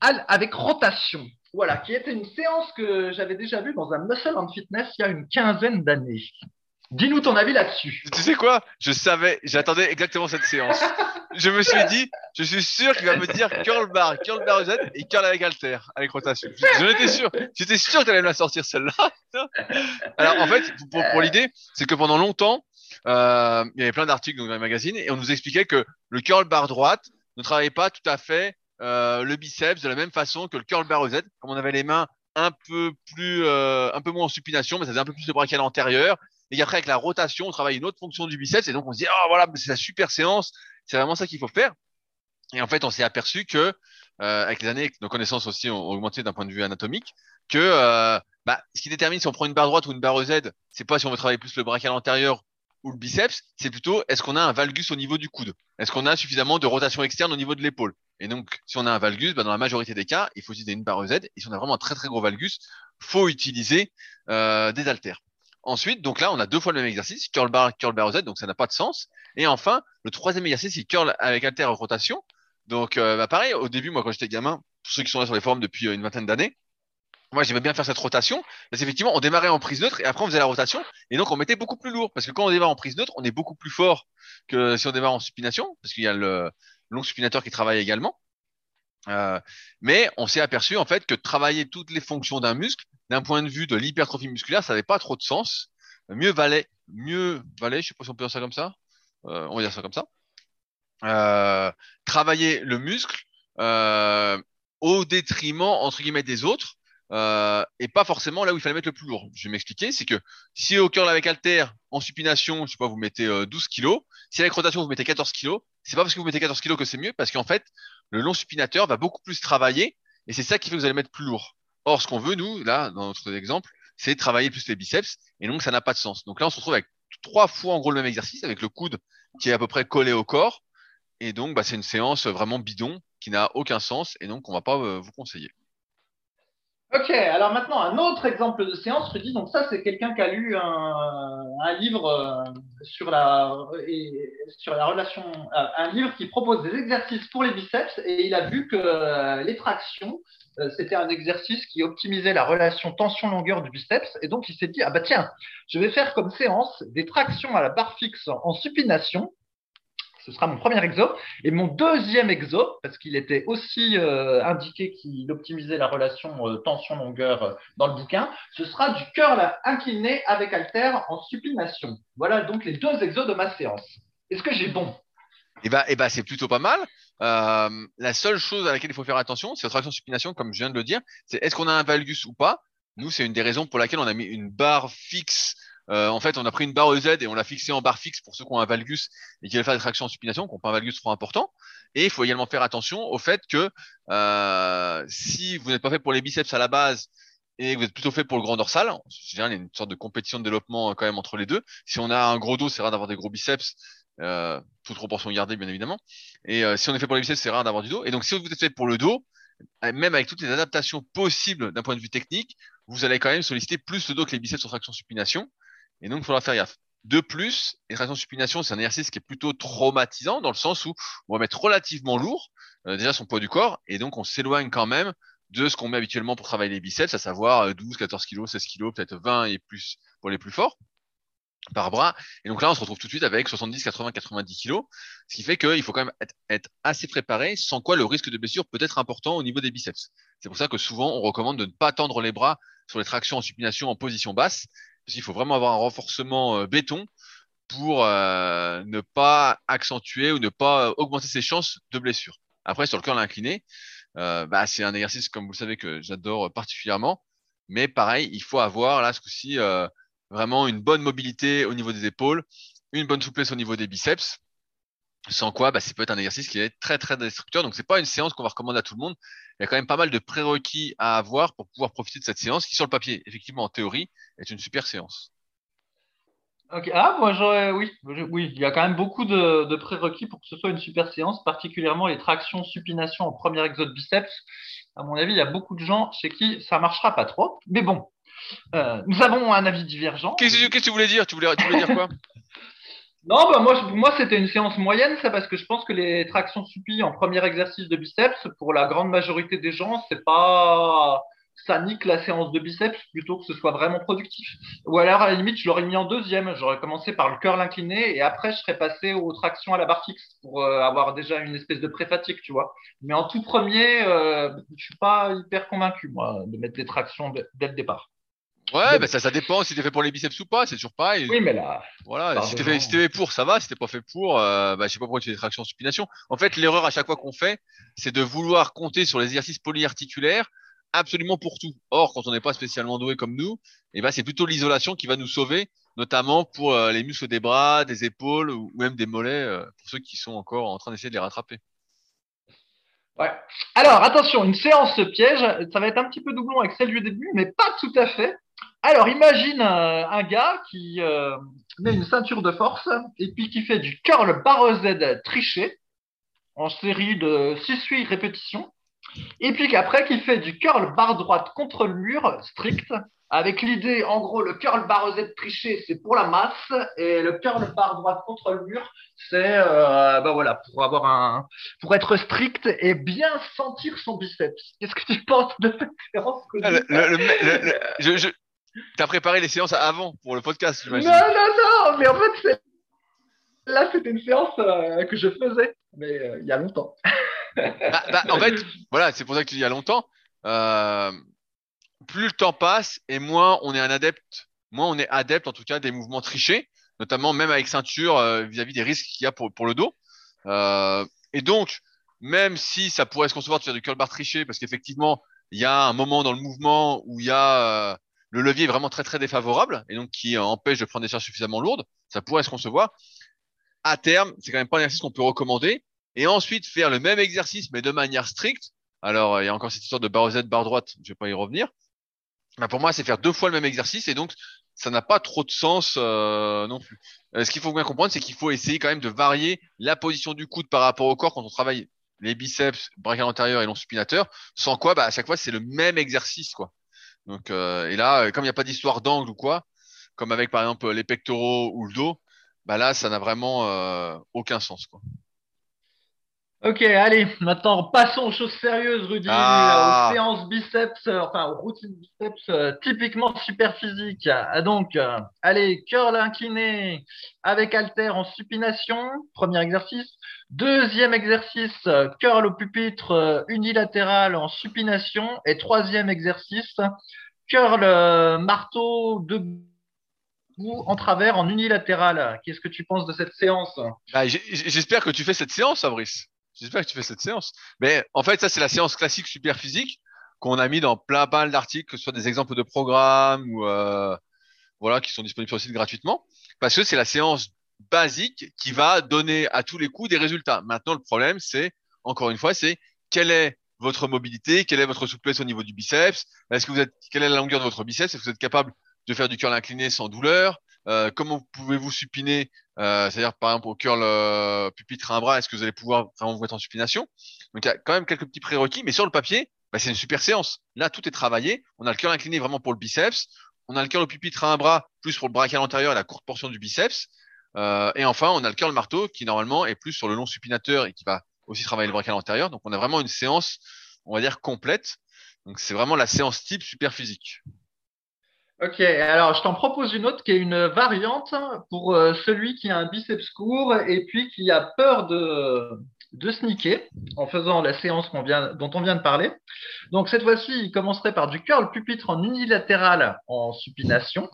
avec rotation. Voilà, qui était une séance que j'avais déjà vue dans un Muscle and Fitness il y a une quinzaine d'années. Dis-nous ton avis là-dessus. Tu sais quoi? Je savais, j'attendais exactement cette séance. je me suis dit, je suis sûr qu'il va me dire curl bar, curl bar Z et curl avec alter, avec rotation. J'en étais sûr. J'étais sûr qu'elle allait me la sortir celle-là. Alors en fait, pour, pour l'idée, c'est que pendant longtemps, euh, il y avait plein d'articles dans les magazines et on nous expliquait que le curl bar droite ne travaillait pas tout à fait euh, le biceps de la même façon que le curl bar Z. Comme on avait les mains un peu plus, euh, un peu moins en supination, mais ça faisait un peu plus de braquet à l'intérieur. Et après, avec la rotation, on travaille une autre fonction du biceps. Et donc, on se dit, oh voilà, c'est la super séance. C'est vraiment ça qu'il faut faire. Et en fait, on s'est aperçu que, euh, avec les années, nos connaissances aussi ont augmenté d'un point de vue anatomique, que euh, bah, ce qui détermine si on prend une barre droite ou une barre Z, c'est pas si on veut travailler plus le brachial antérieur ou le biceps, c'est plutôt est-ce qu'on a un valgus au niveau du coude? Est-ce qu'on a suffisamment de rotation externe au niveau de l'épaule? Et donc, si on a un valgus, bah, dans la majorité des cas, il faut utiliser une barre Z. Et si on a vraiment un très très gros valgus, faut utiliser euh, des haltères. Ensuite, donc là, on a deux fois le même exercice, curl bar, curl bar Z, donc ça n'a pas de sens. Et enfin, le troisième exercice, c'est curl avec alter rotation. Donc, euh, bah pareil, au début, moi, quand j'étais gamin, pour ceux qui sont là sur les forums depuis euh, une vingtaine d'années, moi, j'aimais bien faire cette rotation. Parce qu'effectivement, on démarrait en prise neutre et après, on faisait la rotation. Et donc, on mettait beaucoup plus lourd. Parce que quand on démarre en prise neutre, on est beaucoup plus fort que si on démarre en supination. Parce qu'il y a le long supinateur qui travaille également. Euh, mais on s'est aperçu, en fait, que travailler toutes les fonctions d'un muscle, d'un point de vue de l'hypertrophie musculaire, ça n'avait pas trop de sens. Mieux valait, mieux valait, je sais pas si on peut dire ça comme ça. Euh, on va dire ça comme ça. Euh, travailler le muscle euh, au détriment entre guillemets des autres euh, et pas forcément là où il fallait mettre le plus lourd. Je vais m'expliquer, c'est que si au curl avec alter en supination, je sais pas, vous mettez 12 kg, si avec rotation vous mettez 14 kg, c'est pas parce que vous mettez 14 kg que c'est mieux, parce qu'en fait le long supinateur va beaucoup plus travailler et c'est ça qui fait que vous allez mettre plus lourd. Or, ce qu'on veut, nous, là, dans notre exemple, c'est travailler plus les biceps, et donc ça n'a pas de sens. Donc là, on se retrouve avec trois fois en gros le même exercice, avec le coude qui est à peu près collé au corps, et donc bah, c'est une séance vraiment bidon qui n'a aucun sens, et donc on va pas euh, vous conseiller. Ok, alors maintenant un autre exemple de séance, Rudy. Donc ça, c'est quelqu'un qui a lu un, un livre euh, sur la sur la relation, euh, un livre qui propose des exercices pour les biceps et il a vu que euh, les tractions c'était un exercice qui optimisait la relation tension-longueur du biceps et donc il s'est dit ah bah tiens, je vais faire comme séance des tractions à la barre fixe en supination ce sera mon premier exo. Et mon deuxième exo, parce qu'il était aussi euh, indiqué qu'il optimisait la relation euh, tension-longueur euh, dans le bouquin, ce sera du curl incliné avec halter en supination. Voilà donc les deux exos de ma séance. Est-ce que j'ai bon? Eh ben, eh ben c'est plutôt pas mal. la seule chose à laquelle il faut faire attention, c'est la traction supination, comme je viens de le dire, c'est est-ce qu'on a un valgus ou pas? Nous, c'est une des raisons pour laquelle on a mis une barre fixe euh, en fait, on a pris une barre EZ et on l'a fixée en barre fixe pour ceux qui ont un valgus et qui veulent faire des tractions en supination, qui n'ont pas un valgus trop important. Et il faut également faire attention au fait que euh, si vous n'êtes pas fait pour les biceps à la base et vous êtes plutôt fait pour le grand dorsal, il y a une sorte de compétition de développement euh, quand même entre les deux. Si on a un gros dos, c'est rare d'avoir des gros biceps, euh, toute proportion gardée bien évidemment. Et euh, si on est fait pour les biceps, c'est rare d'avoir du dos. Et donc si vous êtes fait pour le dos, même avec toutes les adaptations possibles d'un point de vue technique, vous allez quand même solliciter plus le dos que les biceps en traction supination. Et donc, il faudra faire gaffe. De plus, les tractions supination, c'est un exercice qui est plutôt traumatisant dans le sens où on va mettre relativement lourd euh, déjà son poids du corps et donc on s'éloigne quand même de ce qu'on met habituellement pour travailler les biceps, à savoir 12, 14 kg, 16 kg, peut-être 20 et plus pour les plus forts par bras. Et donc là, on se retrouve tout de suite avec 70, 80, 90 kg, ce qui fait qu'il faut quand même être, être, assez préparé, sans quoi le risque de blessure peut être important au niveau des biceps. C'est pour ça que souvent, on recommande de ne pas tendre les bras sur les tractions en supination en position basse, parce qu'il faut vraiment avoir un renforcement euh, béton pour euh, ne pas accentuer ou ne pas euh, augmenter ses chances de blessure. Après, sur le curl incliné, euh, bah, c'est un exercice, comme vous le savez, que j'adore particulièrement. Mais pareil, il faut avoir là ce coup-ci vraiment une bonne mobilité au niveau des épaules, une bonne souplesse au niveau des biceps. Sans quoi, bah, ça peut être un exercice qui est très très destructeur. Donc, c'est pas une séance qu'on va recommander à tout le monde. Il y a quand même pas mal de prérequis à avoir pour pouvoir profiter de cette séance, qui sur le papier, effectivement, en théorie, est une super séance. Ok. Ah, moi j'aurais, oui, oui, il y a quand même beaucoup de, de, prérequis pour que ce soit une super séance, particulièrement les tractions supination en premier exode biceps. À mon avis, il y a beaucoup de gens chez qui ça marchera pas trop. Mais bon, euh, nous avons un avis divergent. Qu'est-ce que tu voulais dire? Tu voulais, tu voulais dire quoi? Non, bah moi, moi c'était une séance moyenne, ça, parce que je pense que les tractions supi en premier exercice de biceps, pour la grande majorité des gens, c'est pas ça nique la séance de biceps plutôt que ce soit vraiment productif. Ou alors, à la limite, je l'aurais mis en deuxième. J'aurais commencé par le curl incliné et après, je serais passé aux tractions à la barre fixe pour euh, avoir déjà une espèce de pré-fatigue, tu vois. Mais en tout premier, euh, je suis pas hyper convaincu, moi, de mettre des tractions dès le départ. Ouais, bah ça, ça dépend si t'es fait pour les biceps ou pas, c'est toujours pareil. Oui, mais là. Voilà, si t'es fait, si fait, pour, ça va. Si t'es pas fait pour, euh, bah, je sais pas pourquoi tu fais des tractions en supination. En fait, l'erreur à chaque fois qu'on fait, c'est de vouloir compter sur les exercices polyarticulaires absolument pour tout. Or, quand on n'est pas spécialement doué comme nous, eh ben, c'est plutôt l'isolation qui va nous sauver, notamment pour euh, les muscles des bras, des épaules ou même des mollets, euh, pour ceux qui sont encore en train d'essayer de les rattraper. Ouais. Alors, attention, une séance piège, ça va être un petit peu doublon avec celle du début, mais pas tout à fait. Alors, imagine un, gars qui euh, met une ceinture de force et puis qui fait du curl barre Z triché en série de 6-8 répétitions. Et puis qu'après, qui fait du curl barre droite contre le mur strict avec l'idée, en gros, le curl barre Z triché, c'est pour la masse, et le curl barre droite contre le mur, c'est euh, bah voilà, pour avoir un, pour être strict et bien sentir son biceps. Qu'est-ce que tu penses de cette séance ah, le, T'as préparé les séances avant pour le podcast, j'imagine. Non, non, non, mais en fait, là, c'était une séance euh, que je faisais, mais euh, il y a longtemps. bah, bah, en fait, voilà, c'est pour ça que tu dis il y a longtemps. Euh, plus le temps passe et moins on est un adepte, moins on est adepte en tout cas des mouvements trichés, notamment même avec ceinture vis-à-vis des risques qu'il y a pour, pour le dos. et donc, même si ça pourrait se concevoir de faire du curl bar triché, parce qu'effectivement, il y a un moment dans le mouvement où il y a le levier est vraiment très très défavorable et donc qui empêche de prendre des charges suffisamment lourdes, ça pourrait se concevoir. À terme, c'est quand même pas un exercice qu'on peut recommander. Et ensuite faire le même exercice mais de manière stricte. Alors il y a encore cette histoire de barre Z, barre droite, je vais pas y revenir. Mais pour moi, c'est faire deux fois le même exercice et donc ça n'a pas trop de sens euh, non plus. Euh, ce qu'il faut bien comprendre, c'est qu'il faut essayer quand même de varier la position du coude par rapport au corps quand on travaille les biceps, brachial antérieur et long supinateur. Sans quoi, bah, à chaque fois, c'est le même exercice, quoi. Donc, euh, et là, comme il n'y a pas d'histoire d'angle ou quoi, comme avec par exemple les pectoraux ou le dos, bah là, ça n'a vraiment euh, aucun sens. Quoi. Ok, allez, maintenant passons aux choses sérieuses, Rudy, ah. aux séances biceps, euh, enfin aux routines biceps euh, typiquement super physiques. Ah, donc, euh, allez, curl incliné avec halter en supination, premier exercice. Deuxième exercice, curl au pupitre unilatéral en supination. Et troisième exercice, curl marteau debout en travers en unilatéral. Qu'est-ce que tu penses de cette séance? Bah, J'espère que tu fais cette séance, Fabrice. J'espère que tu fais cette séance. Mais en fait, ça, c'est la séance classique super physique qu'on a mis dans plein, plein d'articles, que ce soit des exemples de programmes ou, euh, voilà, qui sont disponibles sur le site gratuitement, parce que c'est la séance basique qui va donner à tous les coups des résultats. Maintenant, le problème, c'est, encore une fois, c'est quelle est votre mobilité, quelle est votre souplesse au niveau du biceps, est-ce que vous êtes, quelle est la longueur de votre biceps, est-ce que vous êtes capable de faire du curl incliné sans douleur, euh, comment pouvez-vous supiner, euh, c'est-à-dire par exemple au curl euh, pupitre à un bras, est-ce que vous allez pouvoir vraiment vous mettre en supination? Donc il y a quand même quelques petits prérequis, mais sur le papier, bah, c'est une super séance. Là, tout est travaillé. On a le curl incliné vraiment pour le biceps, on a le curl au pupitre à un bras plus pour le brachial antérieur et la courte portion du biceps, euh, et enfin on a le curl marteau qui normalement est plus sur le long supinateur et qui va aussi travailler le brachial antérieur. Donc on a vraiment une séance, on va dire complète. Donc c'est vraiment la séance type super physique. Ok, alors je t'en propose une autre qui est une variante pour euh, celui qui a un biceps court et puis qui a peur de, de sneaker en faisant la séance dont on vient de parler. Donc cette fois-ci, il commencerait par du curl pupitre en unilatéral en supination.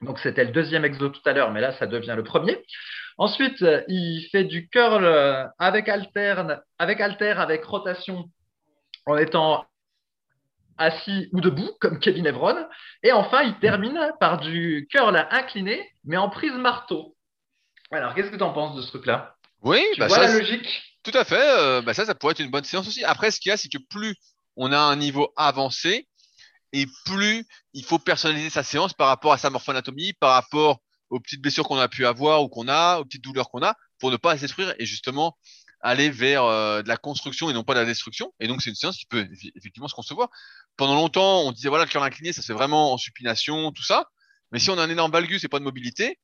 Donc c'était le deuxième exo tout à l'heure, mais là ça devient le premier. Ensuite, il fait du curl avec alterne, avec alter, avec rotation en étant assis ou debout, comme Kevin Evron. Et enfin, il termine par du curl incliné, mais en prise marteau. Alors, qu'est-ce que tu en penses de ce truc-là? Oui, tu bah vois ça, la logique? Tout à fait. euh, bah ça, ça pourrait être une bonne séance aussi. Après, ce qu'il y a, c'est que plus on a un niveau avancé, et plus il faut personnaliser sa séance par rapport à sa morphoanatomie, par rapport aux petites blessures qu'on a pu avoir ou qu'on a, aux petites douleurs qu'on a, pour ne pas se détruire et justement aller vers euh, de la construction et non pas de la destruction. Et donc, c'est une séance qui peut eff- effectivement se concevoir. Pendant longtemps, on disait voilà, le cœur incliné, ça se fait vraiment en supination, tout ça. Mais si on a un énorme valgus et pas de mobilité,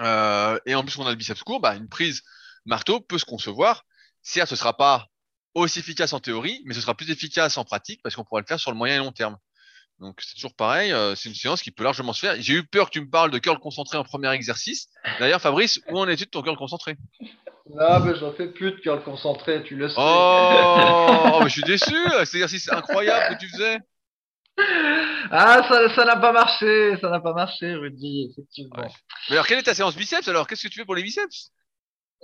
euh, et en plus on a le biceps court, bah, une prise marteau peut se concevoir. Certes, ce sera pas aussi efficace en théorie, mais ce sera plus efficace en pratique parce qu'on pourra le faire sur le moyen et long terme. Donc c'est toujours pareil, euh, c'est une séance qui peut largement se faire. J'ai eu peur que tu me parles de curl concentré en premier exercice. D'ailleurs, Fabrice, où en es-tu de ton curl concentré? Non, mais j'en fais plus de curl concentré, tu le sais. Oh, oh, mais je suis déçu, cet exercice incroyable que tu faisais. Ah, ça n'a pas marché, ça n'a pas marché, Rudy, effectivement. Ouais. Mais alors, quelle est ta séance biceps alors? Qu'est-ce que tu fais pour les biceps?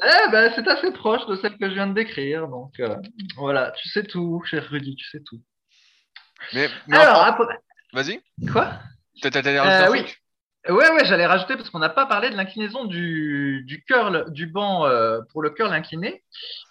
Eh ben, c'est assez proche de celle que je viens de décrire, donc euh, voilà, tu sais tout, cher Rudy, tu sais tout. Mais, mais Alors, après- vas-y. quoi? Euh, oui. Ouais, ouais, j'allais rajouter parce qu'on n'a pas parlé de l'inclinaison du, du curl, du banc euh, pour le curl incliné.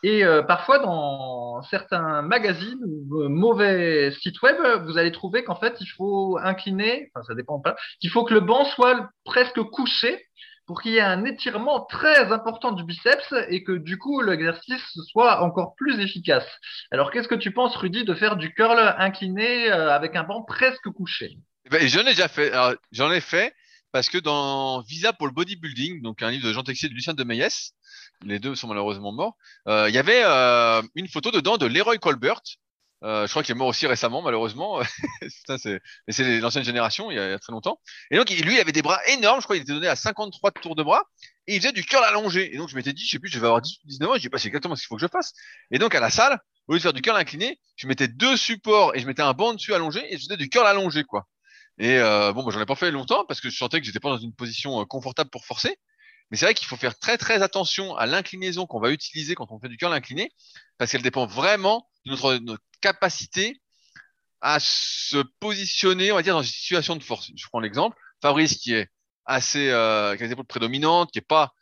Et euh, parfois, dans certains magazines ou mauvais sites web, vous allez trouver qu'en fait, il faut incliner, enfin, ça dépend pas, qu'il faut que le banc soit presque couché pour qu'il y ait un étirement très important du biceps et que du coup, l'exercice soit encore plus efficace. Alors, qu'est-ce que tu penses, Rudy, de faire du curl incliné euh, avec un banc presque couché? Ben, j'en ai déjà fait. J'en ai fait parce que dans Visa pour le bodybuilding, donc un livre de Jean Texier et de Lucien de les deux sont malheureusement morts, euh, il y avait euh, une photo dedans de Leroy Colbert. Euh, je crois qu'il est mort aussi récemment, malheureusement. C'est mais c'est l'ancienne génération, il y, a, très longtemps. Et donc, lui, il avait des bras énormes. Je crois qu'il était donné à 53 tours de bras. Et il faisait du curl allongé. Et donc, je m'étais dit, je sais plus, je vais avoir 18 19 ans. Je dis, pas, c'est exactement ce qu'il faut que je fasse. Et donc, à la salle, au lieu de faire du curl incliné, je mettais deux supports et je mettais un banc dessus allongé et je faisais du curl allongé, quoi. Et euh, bon, bah, j'en ai pas fait longtemps parce que je sentais que j'étais pas dans une position euh, confortable pour forcer. Mais c'est vrai qu'il faut faire très très attention à l'inclinaison qu'on va utiliser quand on fait du curl incliné parce qu'elle dépend vraiment notre, capacité à se positionner, on va dire, dans une situation de force. Je prends l'exemple. Fabrice qui est assez, euh, qui a des épaules prédominantes, qui est pas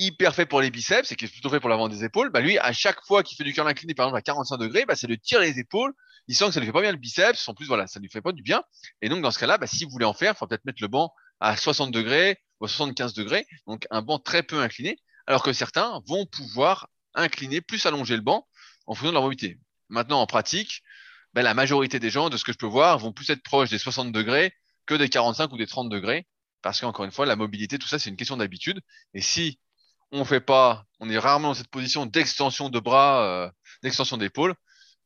hyper fait pour les biceps et qui est plutôt fait pour l'avant des épaules, bah lui, à chaque fois qu'il fait du curl incliné, par exemple à 45 degrés, bah c'est de tirer les épaules. Il sent que ça lui fait pas bien le biceps. En plus, voilà, ça lui fait pas du bien. Et donc, dans ce cas-là, bah, si vous voulez en faire, il faut peut-être mettre le banc à 60 degrés ou à 75 degrés. Donc, un banc très peu incliné. Alors que certains vont pouvoir incliner, plus allonger le banc en fonction de leur mobilité. Maintenant, en pratique, bah, la majorité des gens, de ce que je peux voir, vont plus être proches des 60 degrés que des 45 ou des 30 degrés. Parce qu'encore une fois, la mobilité, tout ça, c'est une question d'habitude. Et si on fait pas, on est rarement dans cette position d'extension de bras, euh, d'extension d'épaule,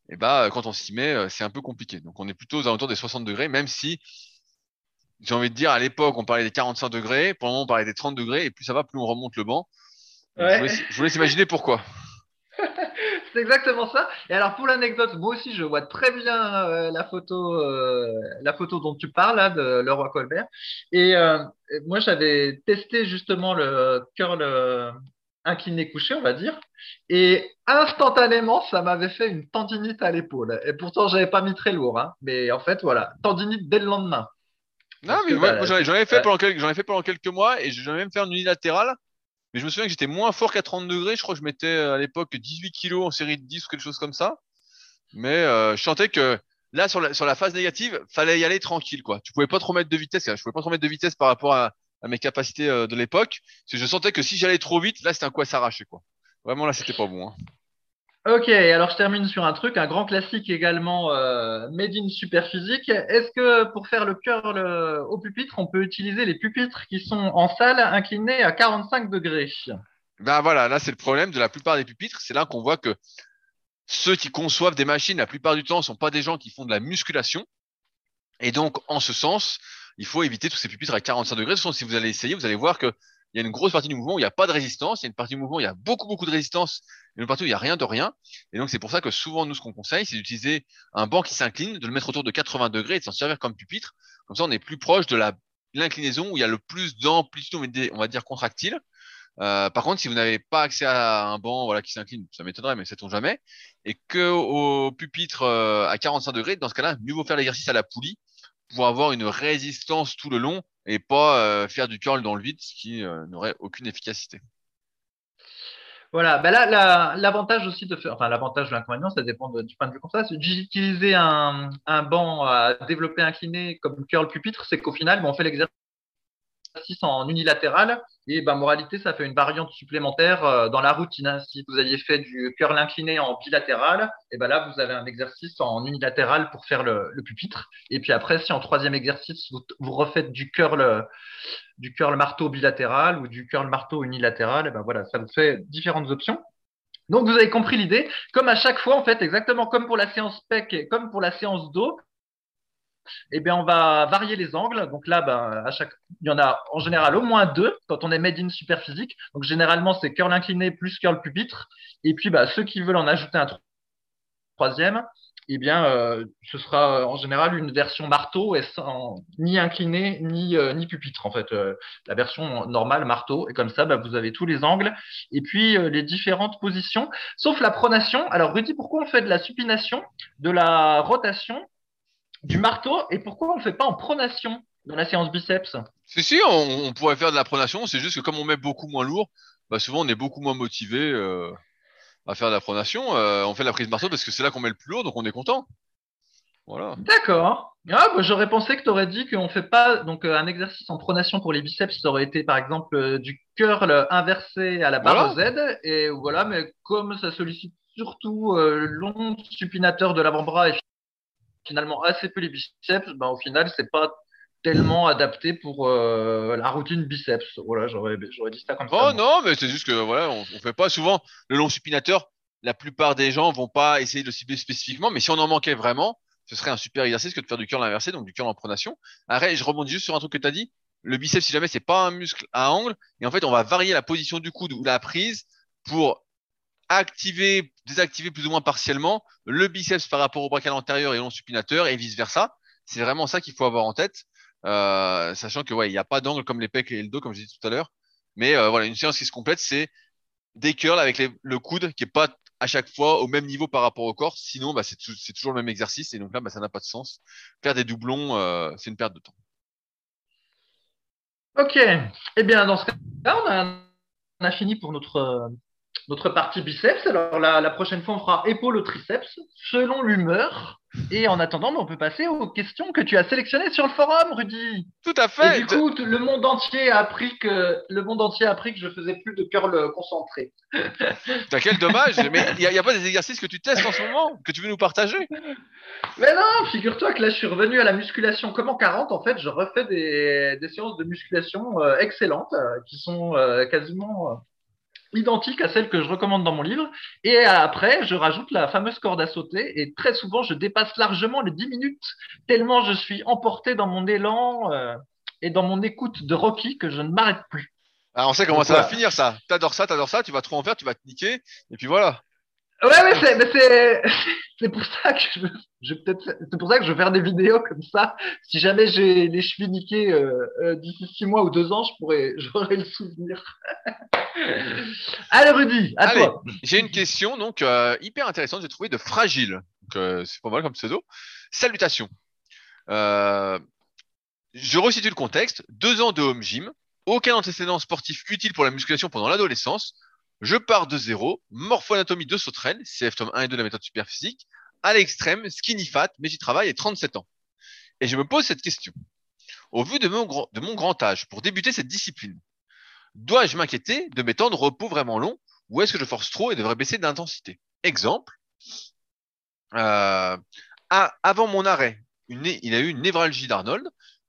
et bah quand on s'y met, euh, c'est un peu compliqué. Donc on est plutôt aux alentours des 60 degrés, même si j'ai envie de dire à l'époque on parlait des 45 degrés, moment on parlait des 30 degrés, et plus ça va, plus on remonte le banc. Ouais. Je, vous laisse, je vous laisse imaginer pourquoi. C'est exactement ça. Et alors pour l'anecdote, moi aussi je vois très bien euh, la photo, euh, la photo dont tu parles là, de Leroy Colbert. Et euh, moi j'avais testé justement le curl incliné couché, on va dire. Et instantanément, ça m'avait fait une tendinite à l'épaule. Et pourtant j'avais pas mis très lourd, hein. Mais en fait voilà, tendinite dès le lendemain. Non, Parce mais j'en ai- fait pendant quelques, j'en ai fait pendant quelques mois et j'ai même fait un unilatéral. Mais je me souviens que j'étais moins fort qu'à 30 degrés. Je crois que je mettais euh, à l'époque 18 kilos en série de 10 ou quelque chose comme ça. Mais euh, je sentais que là, sur la, phase négative, fallait y aller tranquille, quoi. Tu pouvais pas trop mettre de vitesse. Je pouvais pas trop mettre de vitesse par rapport à, mes capacités euh, de l'époque. Parce je sentais que si j'allais trop vite, là, c'était un coup à s'arracher, quoi. Vraiment, là, c'était pas bon. hein. Ok, alors je termine sur un truc, un grand classique également, euh, Made in Superphysique. Est-ce que pour faire le curl euh, au pupitre, on peut utiliser les pupitres qui sont en salle inclinés à 45 degrés? Ben voilà, là c'est le problème de la plupart des pupitres. C'est là qu'on voit que ceux qui conçoivent des machines, la plupart du temps, sont pas des gens qui font de la musculation. Et donc, en ce sens, il faut éviter tous ces pupitres à 45 degrés. De toute façon, si vous allez essayer, vous allez voir que il y a une grosse partie du mouvement où il n'y a pas de résistance. Il y a une partie du mouvement où il y a beaucoup, beaucoup de résistance. Et une partie où il n'y a rien de rien. Et donc, c'est pour ça que souvent, nous, ce qu'on conseille, c'est d'utiliser un banc qui s'incline, de le mettre autour de 80 degrés et de s'en servir comme pupitre. Comme ça, on est plus proche de l'inclinaison où il y a le plus d'amplitude, on va dire- on va dire, contractile. Euh, par contre, si vous n'avez pas accès à un banc voilà, qui s'incline, ça m'étonnerait, mais sait-on jamais, et que au pupitre euh, à 45 degrés, dans ce cas-là, mieux vaut faire l'exercice à la poulie pour avoir une résistance tout le long et pas euh, faire du curl dans le vide, ce qui euh, n'aurait aucune efficacité. Voilà, ben là, la- l'avantage aussi de faire, enfin l'avantage de l'inconvénient, ça dépend du point de vue comme ça, c'est d'utiliser un, un banc à développer incliné comme curl pupitre, c'est qu'au final, ben, on fait l'exercice en unilatéral et ben moralité, ça fait une variante supplémentaire euh, dans la routine. hein. Si vous aviez fait du curl incliné en bilatéral, et ben là, vous avez un exercice en unilatéral pour faire le, pupitre. Et puis après, si en troisième exercice, vous, refaites du curl du curl marteau bilatéral ou du curl marteau unilatéral, et ben voilà, ça vous fait différentes options. Donc vous avez compris l'idée. Comme à chaque fois, en fait, exactement comme pour la séance pec et comme pour la séance dos, eh bien, on va varier les angles. Donc là, ben, à chaque, il y en a en général au moins deux quand on est made in superphysique. Donc généralement, c'est curl incliné plus curl pupitre. Et puis, bah, ceux qui veulent en ajouter un tro- troisième, eh bien, euh, ce sera euh, en général une version marteau et sans ni incliné ni euh, pupitre en fait. La version normale marteau et comme ça, bah, vous avez tous les angles et puis les différentes positions, sauf la pronation. Alors Rudy, pourquoi on fait de la supination, de la rotation, du marteau et pourquoi on ne fait pas en pronation dans la séance biceps? Si, si, on, on pourrait faire de la pronation, c'est juste que comme on met beaucoup moins lourd, bah souvent on est beaucoup moins motivé euh, à faire de la pronation. Euh, on fait de la prise marteau parce que c'est là qu'on met le plus lourd, donc on est content. Voilà. D'accord. Ah, bah, j'aurais pensé que tu aurais dit qu'on fait pas donc euh, un exercice en pronation pour les biceps, ça aurait été par exemple du curl inversé à la barre Z et voilà, mais comme ça sollicite surtout long supinateur de l'avant-bras et finalement assez peu les biceps, ben, au final c'est pas tellement adapté pour euh, la routine biceps. Voilà, j'aurais j'aurais dit ça comme ça. Oh non, mais c'est juste que voilà, on, on fait pas souvent le long supinateur. La plupart des gens vont pas essayer de le cibler spécifiquement, mais si on en manquait vraiment, ce serait un super exercice que de faire du curl inversé, donc du curl en pronation. Après, je rebondis juste sur un truc que tu as dit. Le biceps, si jamais c'est pas un muscle à angle, et en fait, on va varier la position du coude ou la prise pour activer, désactiver plus ou moins partiellement le biceps par rapport au brachial antérieur et long supinateur et vice versa. C'est vraiment ça qu'il faut avoir en tête, euh, sachant que ouais, il n'y a pas d'angle comme les pecs et le dos, comme je disais tout à l'heure. Mais euh, voilà, une séance qui se complète, c'est des curls avec le coude qui est pas à chaque fois au même niveau par rapport au corps. Sinon, bah, c'est tou- c'est toujours le même exercice et donc là, bah, ça n'a pas de sens. Faire des doublons, euh, c'est une perte de temps. Ok. Eh bien, dans ce cas-là, on a, on a fini pour notre, notre partie biceps. Alors, la, la prochaine fois, on fera épaule au triceps, selon l'humeur. Et en attendant, bah, on peut passer aux questions que tu as sélectionnées sur le forum, Rudy. Tout à Et fait. du coup, t- le monde entier a appris que le monde entier a appris que je faisais plus de curl concentré. T'as quel dommage. Mais il n'y a, y a pas des exercices que tu testes en ce moment que tu veux nous partager? Mais non, figure-toi que là, je suis revenu à la musculation comme en 40. En fait, je refais des, des séances de musculation euh, excellentes euh, qui sont euh, quasiment identiques à celles que je recommande dans mon livre. Et après, je rajoute la fameuse corde à sauter. Et très souvent, je dépasse largement les 10 minutes tellement je suis emporté dans mon élan euh, et dans mon écoute de Rocky que je ne m'arrête plus. Ah, on sait comment Donc, ça va finir ça. T'adores ça, t'adores ça, tu vas trop en faire, tu vas te niquer et puis voilà. Ouais, mais c'est, mais c'est, c'est pour ça que je, je peut-être, c'est pour ça que je vais faire des vidéos comme ça. Si jamais j'ai les chevilles niquées euh, euh, d'ici six mois ou deux ans, je pourrais, j'aurai le souvenir. Allez, Rudy, à Allez. toi. J'ai une question donc euh, hyper intéressante, j'ai trouvé de fragile. Donc c'est pas mal comme pseudo. Salutations. Je resitue le contexte. Deux ans de home gym, aucun antécédent sportif utile pour la musculation pendant l'adolescence. Je pars de zéro, morpho-anatomie de sauterelle, CF tome 1 et 2 de la méthode superphysique, à l'extrême, skinny fat, mais j'y travaille et 37 ans. Et je me pose cette question. Au vu de mon, grand, âge, pour débuter cette discipline, dois-je m'inquiéter de mes temps de repos vraiment longs ou est-ce que je force trop et devrais baisser d'intensité? Exemple, euh, avant mon arrêt, il a eu une névralgie d'Arnold,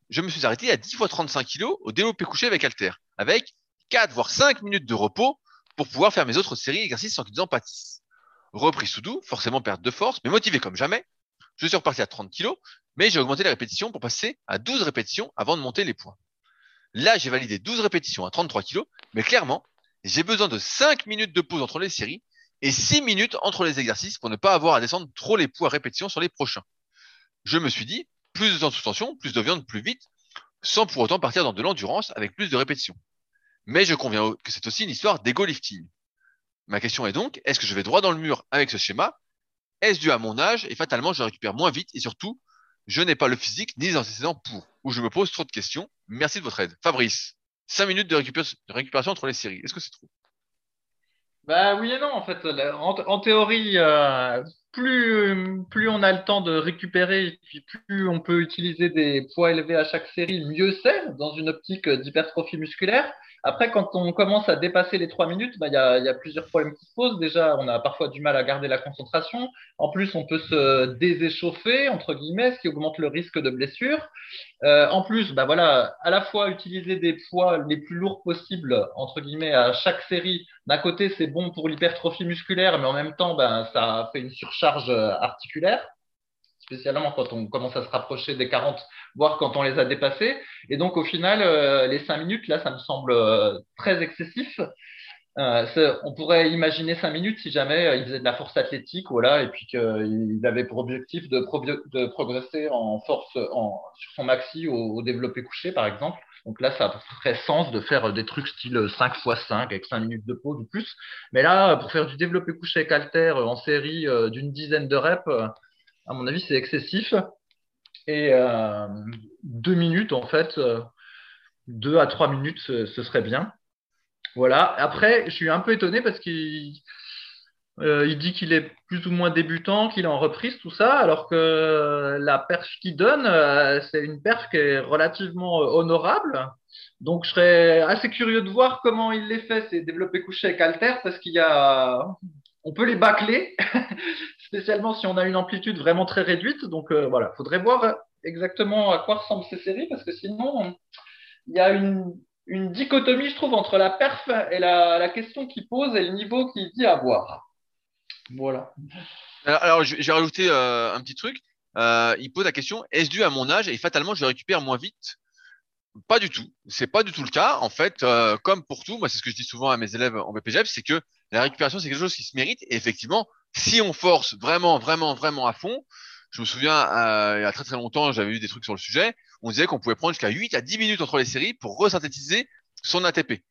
je me suis arrêté à 10 fois 35 kg au développé couché avec halter, avec 4 voire 5 minutes de repos pour pouvoir faire mes autres séries d'exercices sans qu'ils en pâtissent. Repris sous doux, forcément perte de force, mais motivé comme jamais. Je suis reparti à 30 kg, mais j'ai augmenté les répétitions pour passer à 12 répétitions avant de monter les points. Là, j'ai validé 12 répétitions à 33 kg, mais clairement, j'ai besoin de 5 minutes de pause entre les séries et 6 minutes entre les exercices pour ne pas avoir à descendre trop les poids à répétition sur les prochains. Je me suis dit, plus de temps sous tension, plus de viande plus vite, sans pour autant partir dans de l'endurance avec plus de répétitions. Mais je conviens que c'est aussi une histoire d'ego lifting. Ma question est donc, est-ce que je vais droit dans le mur avec ce schéma? Est-ce dû à mon âge et fatalement je récupère moins vite et surtout, je n'ai pas le physique ni les antécédents pour? Ou je me pose trop de questions Merci de votre aide. Fabrice, 5 minutes de, récupération entre les séries, est-ce que c'est trop? Bah oui et non en fait. En, théorie, euh, plus, on a le temps de récupérer, et plus on peut utiliser des poids élevés à chaque série, mieux c'est dans une optique d'hypertrophie musculaire. Après, quand on commence à dépasser les trois minutes, bah, il y, a, y, a, plusieurs problèmes qui se posent. Déjà, on a parfois du mal à garder la concentration. En plus, on peut se déséchauffer, entre guillemets, ce qui augmente le risque de blessure. Euh, en plus, bah, voilà, à la fois utiliser des poids les plus lourds possibles, entre guillemets, à chaque série. D'un côté, c'est bon pour l'hypertrophie musculaire, mais en même temps, bah, ça fait une surcharge articulaire spécialement quand on commence à se rapprocher des 40, voire quand on les a dépassés. Et donc, au final, euh, les 5 minutes, là, ça me semble euh, très excessif. Euh, on pourrait imaginer 5 minutes si jamais ils faisaient de la force athlétique, voilà, et puis qu'ils avaient pour objectif de, de progresser en force en, sur son maxi au, développé couché, par exemple. Donc là, ça ferait sens de faire des trucs style 5 x 5 avec 5 minutes de pause ou plus. Mais là, pour faire du développé couché avec halter en série d'une dizaine de reps, à mon avis, c'est excessif. Et euh, deux minutes, en fait, euh, deux à trois minutes, ce, serait bien. Voilà. Après, je suis un peu étonné parce qu'il euh, dit qu'il est plus ou moins débutant, qu'il est en reprise, tout ça, alors que la perche qu'il donne, c'est une perche qui est relativement honorable. Donc, je serais assez curieux de voir comment il les fait, ces développés couchés avec Alter, parce qu'il y a, on peut les bâcler, spécialement si on a une amplitude vraiment très réduite. Donc euh, voilà, il faudrait voir exactement à quoi ressemblent ces séries, parce que sinon, il y a une, dichotomie, je trouve, entre la perf et la, question qu'il pose et le niveau qu'il dit avoir. Voilà. Alors, j'ai rajouté euh, un petit truc. Euh, il pose la question est-ce dû à mon âge et fatalement je récupère moins vite? Pas du tout. C'est pas du tout le cas. En fait, comme pour tout, moi c'est ce que je dis souvent à mes élèves en BPGF, c'est que la récupération, c'est quelque chose qui se mérite. Et effectivement, si on force vraiment, vraiment, vraiment à fond, je me souviens, euh, il y a très très longtemps, j'avais vu des trucs sur le sujet. On disait qu'on pouvait prendre jusqu'à 8 à 10 minutes entre les séries pour resynthétiser son ATP.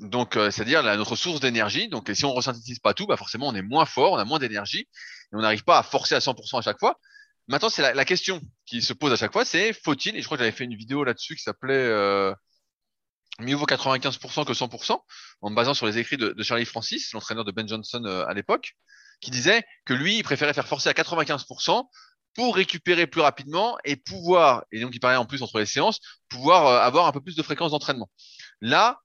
Donc, euh, c'est-à-dire notre source d'énergie. Donc, si on resynthétise pas tout, bah forcément, on est moins fort, on a moins d'énergie et on n'arrive pas à forcer à 100% à chaque fois. Maintenant, c'est la, question qui se pose à chaque fois, c'est faut-il, et je crois que j'avais fait une vidéo là-dessus qui s'appelait euh, mieux vaut 95% que 100%, en me basant sur les écrits de, Charlie Francis, l'entraîneur de Ben Johnson euh, à l'époque, qui disait que lui, il préférait faire forcer à 95% pour récupérer plus rapidement et pouvoir, et donc il parlait en plus entre les séances, pouvoir euh, avoir un peu plus de fréquence d'entraînement. Là,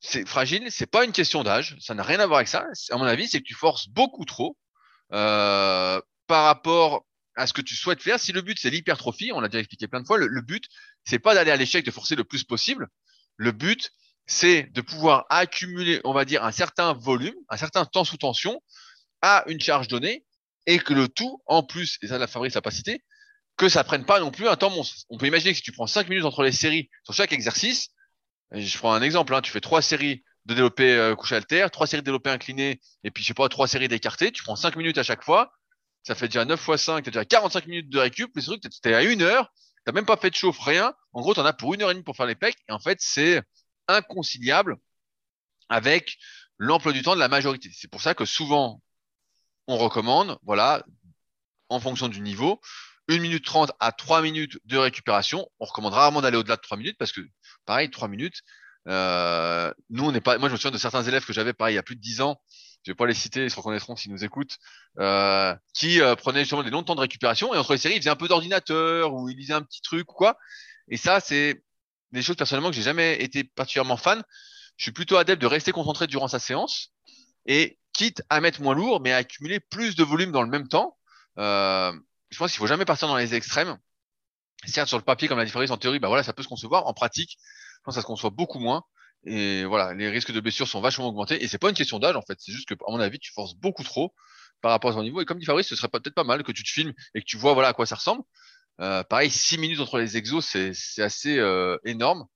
c'est fragile, c'est pas une question d'âge, ça n'a rien à voir avec ça. À mon avis, c'est que tu forces beaucoup trop euh, par rapport à ce que tu souhaites faire. Si le but c'est l'hypertrophie, on l'a déjà expliqué plein de fois, le, le but c'est pas d'aller à l'échec, de forcer le plus possible, le but, c'est de pouvoir accumuler, on va dire, un certain volume, un certain temps sous tension à une charge donnée et que le tout, en plus, et ça la Fabrice n'a pas cité, que ça prenne pas non plus un temps monstre. On peut imaginer que si tu prends 5 minutes entre les séries sur chaque exercice, je prends un exemple, hein, tu fais trois séries de développer euh, couché alter, trois séries de développé incliné, et puis je sais pas, trois séries d'écarté, tu prends 5 minutes à chaque fois, ça fait déjà 9 fois 5, tu as déjà 45 minutes de récup, le truc, tu es à une heure, T'as même pas fait de chauffe, rien. En gros, tu en as pour une heure et demie pour faire les pecs. Et en fait, c'est inconciliable avec l'emploi du temps de la majorité. C'est pour ça que souvent, on recommande, voilà, en fonction du niveau, 1 minute 30 à 3 minutes de récupération. On recommande rarement d'aller au-delà de 3 minutes parce que, pareil, 3 minutes. Euh, nous, on n'est pas. Moi, je me souviens de certains élèves que j'avais, pareil, il y a plus de 10 ans. Je vais pas les citer, ils se reconnaîtront s'ils nous écoutent, euh, qui euh, prenaient justement des longs temps de récupération et entre les séries, ils faisaient un peu d'ordinateur ou ils lisaient un petit truc ou quoi. Et ça, c'est des choses personnellement que j'ai jamais été particulièrement fan. Je suis plutôt adepte de rester concentré durant sa séance et quitte à mettre moins lourd, mais à accumuler plus de volume dans le même temps. Euh, je pense qu'il faut jamais partir dans les extrêmes. Certes, sur le papier, comme la différence en théorie, bah voilà, ça peut se concevoir. En pratique, je pense que ça se conçoit beaucoup moins. Et voilà, les risques de blessures sont vachement augmentés. Et c'est pas une question d'âge, en fait. C'est juste que, à mon avis, tu forces beaucoup trop par rapport à ton niveau. Et comme dit Fabrice, ce serait peut-être pas mal que tu te filmes et que tu vois, voilà, à quoi ça ressemble. Euh, pareil, 6 minutes entre les exos, c'est assez euh, énorme.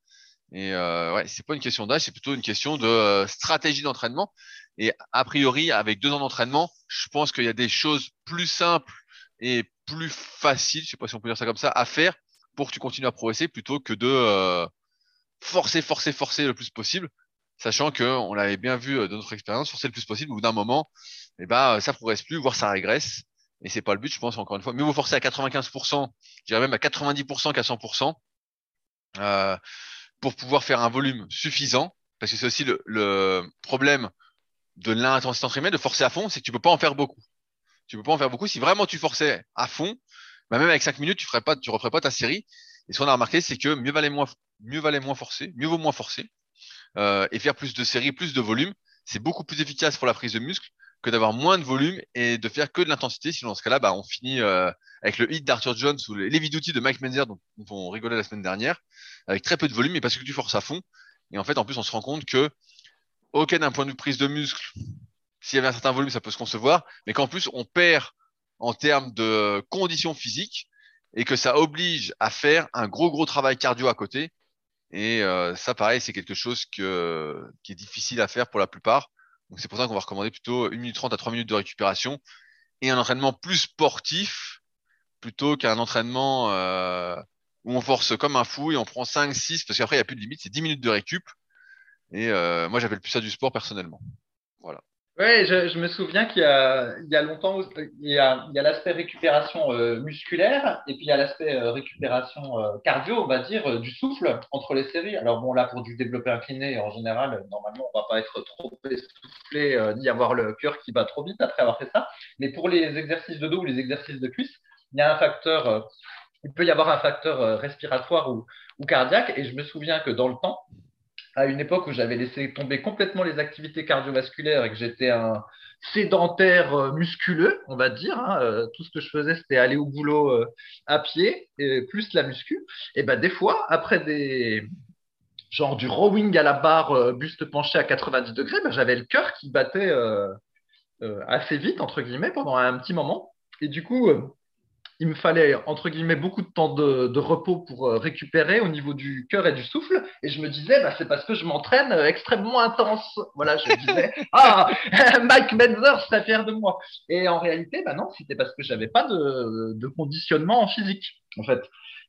Et euh, ouais, c'est pas une question d'âge, c'est plutôt une question de euh, stratégie d'entraînement. Et a priori, avec deux ans d'entraînement, je pense qu'il y a des choses plus simples et plus faciles, je sais pas si on peut dire ça comme ça, à faire pour que tu continues à progresser plutôt que de euh, forcer, forcer, forcer le plus possible, sachant que on l'avait bien vu euh, dans notre expérience, forcer le plus possible, au bout d'un moment, eh ben, ça progresse plus, voire ça régresse. Et c'est pas le but, je pense, encore une fois. Mais vous forcer à 95%, je dirais même à 90% qu'à 100%, euh, pour pouvoir faire un volume suffisant, parce que c'est aussi le, le, problème de l'intensité entraînée, de forcer à fond, c'est que tu peux pas en faire beaucoup. Tu peux pas en faire beaucoup. Si vraiment tu forçais à fond, bah même avec 5 minutes, tu ferais pas, tu referais pas ta série. Et ce qu'on a remarqué, c'est que mieux valait moins, mieux valait moins forcer, mieux vaut moins forcer, euh, et faire plus de séries, plus de volume. C'est beaucoup plus efficace pour la prise de muscle que d'avoir moins de volume et de faire que de l'intensité. Sinon, dans ce cas-là, bah, on finit euh, avec le hit d'Arthur Jones ou les, les d'outils de Mike Menzer dont, dont, on rigolait la semaine dernière, avec très peu de volume, mais parce que tu forces à fond. Et en fait, en plus, on se rend compte que, ok, d'un point de vue prise de muscle, s'il y avait un certain volume, ça peut se concevoir, mais qu'en plus, on perd en termes de conditions physiques et que ça oblige à faire un gros, gros travail cardio à côté. Et euh, ça, pareil, c'est quelque chose qui est difficile à faire pour la plupart. Donc c'est pour ça qu'on va recommander plutôt 1 minute 30 à 3 minutes de récupération et un entraînement plus sportif plutôt qu'un entraînement euh, où on force comme un fou et on prend 5, 6, parce qu'après il n'y a plus de limite, c'est 10 minutes de récup. Et euh, moi j'appelle plus ça du sport personnellement. Voilà. Oui, je, me souviens qu'il y a, longtemps, il y a, l'aspect récupération euh, musculaire et puis il y a l'aspect euh, récupération euh, cardio, on va dire, du souffle entre les séries. Alors bon, là, pour du développé incliné, en général, normalement, on va pas être trop essoufflé ni avoir le cœur qui bat trop vite après avoir fait ça. Mais pour les exercices de dos ou les exercices de cuisse, il y a un facteur, il peut y avoir un facteur respiratoire ou cardiaque. Et je me souviens que dans le temps, à une époque où j'avais laissé tomber complètement les activités cardiovasculaires et que j'étais un sédentaire euh, musculeux, on va dire. Hein, euh, tout ce que je faisais, c'était aller au boulot euh, à pied, et plus la muscu. Et ben des fois, après des genre du rowing à la barre, buste penché à 90 degrés, ben, j'avais le cœur qui battait assez vite entre guillemets pendant un petit moment. Et du coup, il me fallait, entre guillemets, beaucoup de temps de, de repos pour euh, récupérer au niveau du cœur et du souffle. Et je me disais, bah, c'est parce que je m'entraîne euh, extrêmement intense. Voilà, je me disais, ah, Mike Menzer serait fier de moi. Et en réalité, bah non, c'était parce que j'avais pas de, de conditionnement physique, en fait.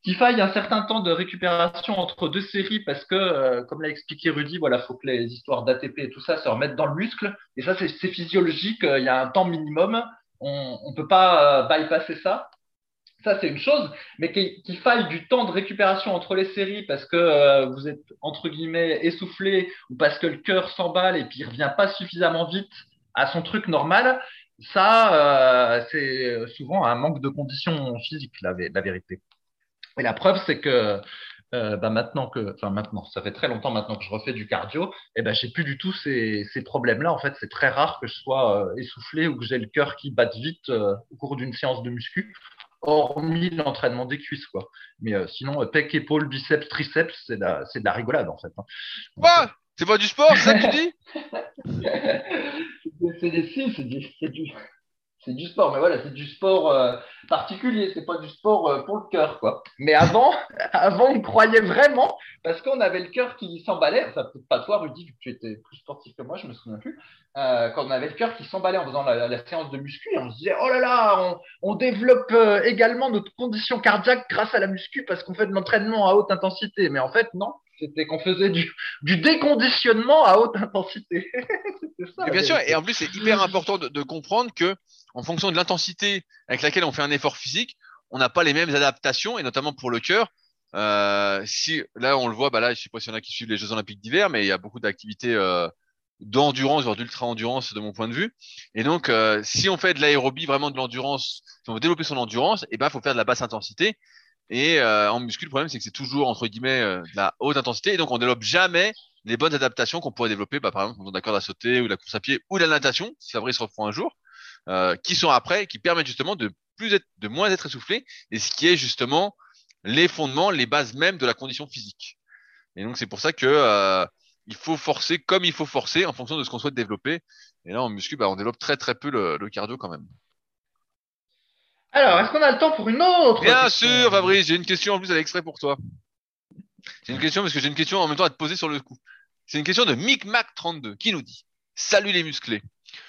Qu'il faille un certain temps de récupération entre deux séries parce que, euh, comme l'a expliqué Rudy, voilà, faut que les histoires d'ATP et tout ça se remettent dans le muscle. Et ça, c'est physiologique. Il y a un temps minimum. On ne peut pas bypasser ça. Ça, c'est une chose, mais qu'il qu faille du temps de récupération entre les séries parce que euh, vous êtes, entre guillemets, essoufflé ou parce que le cœur s'emballe et puis il revient pas suffisamment vite à son truc normal, ça, euh, c'est souvent un manque de conditions physiques, la, vérité. Et la preuve, c'est que euh, bah maintenant que, enfin maintenant, ça fait très longtemps maintenant que je refais du cardio, et ben j'ai plus du tout ces, ces problèmes-là. En fait, c'est très rare que je sois essoufflé ou que j'ai le cœur qui batte vite au cours d'une séance de muscu hormis l'entraînement des cuisses, quoi. Mais euh, sinon, pec, épaule, biceps, triceps, c'est de, de, la rigolade, en fait. Hein. Quoi C'est pas du sport, c'est ça que tu dis C'est des c'est du, c'est du sport, mais voilà, c'est du sport euh, particulier, c'est pas du sport euh, pour le cœur, quoi. Mais avant, avant, on croyait vraiment, parce qu'on avait le cœur qui s'emballait, enfin, peut-être pas toi, Rudy, tu étais plus sportif que moi, je me souviens plus, euh, quand on avait le cœur qui s'emballait en faisant la, la, séance de muscu, on se disait, oh là là, on, on développe euh, également notre condition cardiaque grâce à la muscu parce qu'on fait de l'entraînement à haute intensité. Mais en fait, non, c'était qu'on faisait du, du, déconditionnement à haute intensité. ça, bien sûr, et en plus, c'est hyper important de, de, comprendre que en fonction de l'intensité avec laquelle on fait un effort physique, on n'a pas les mêmes adaptations, et notamment pour le cœur. Euh, si là on le voit, bah là je sais pas s'il y en a qui suivent les Jeux Olympiques d'hiver, mais il y a beaucoup d'activités euh, d'endurance, voire d'ultra endurance de mon point de vue. Et donc euh, si on fait de l'aérobie, vraiment de l'endurance, si on veut développer son endurance, et eh ben faut faire de la basse intensité. Et euh, en muscu, le problème c'est que c'est toujours entre guillemets euh, de la haute intensité, et donc on développe jamais les bonnes adaptations qu'on pourrait développer, bah, par exemple dans la corde à sauter ou la course à pied ou la natation, si Fabrice reprend un jour, qui sont après, qui permettent justement de plus être, de moins être essoufflé, et ce qui est justement les fondements, les bases même de la condition physique. Et donc c'est pour ça que euh, il faut forcer comme il faut forcer en fonction de ce qu'on souhaite développer. Et là en muscu, bah, on développe très très peu le, cardio quand même. Alors, est-ce qu'on a le temps pour une autre Bien sûr, Fabrice, j'ai une question en plus à l'extrait pour toi. C'est une question parce que j'ai une question en même temps à te poser sur le coup. C'est une question de MicMac32 qui nous dit Salut les musclés.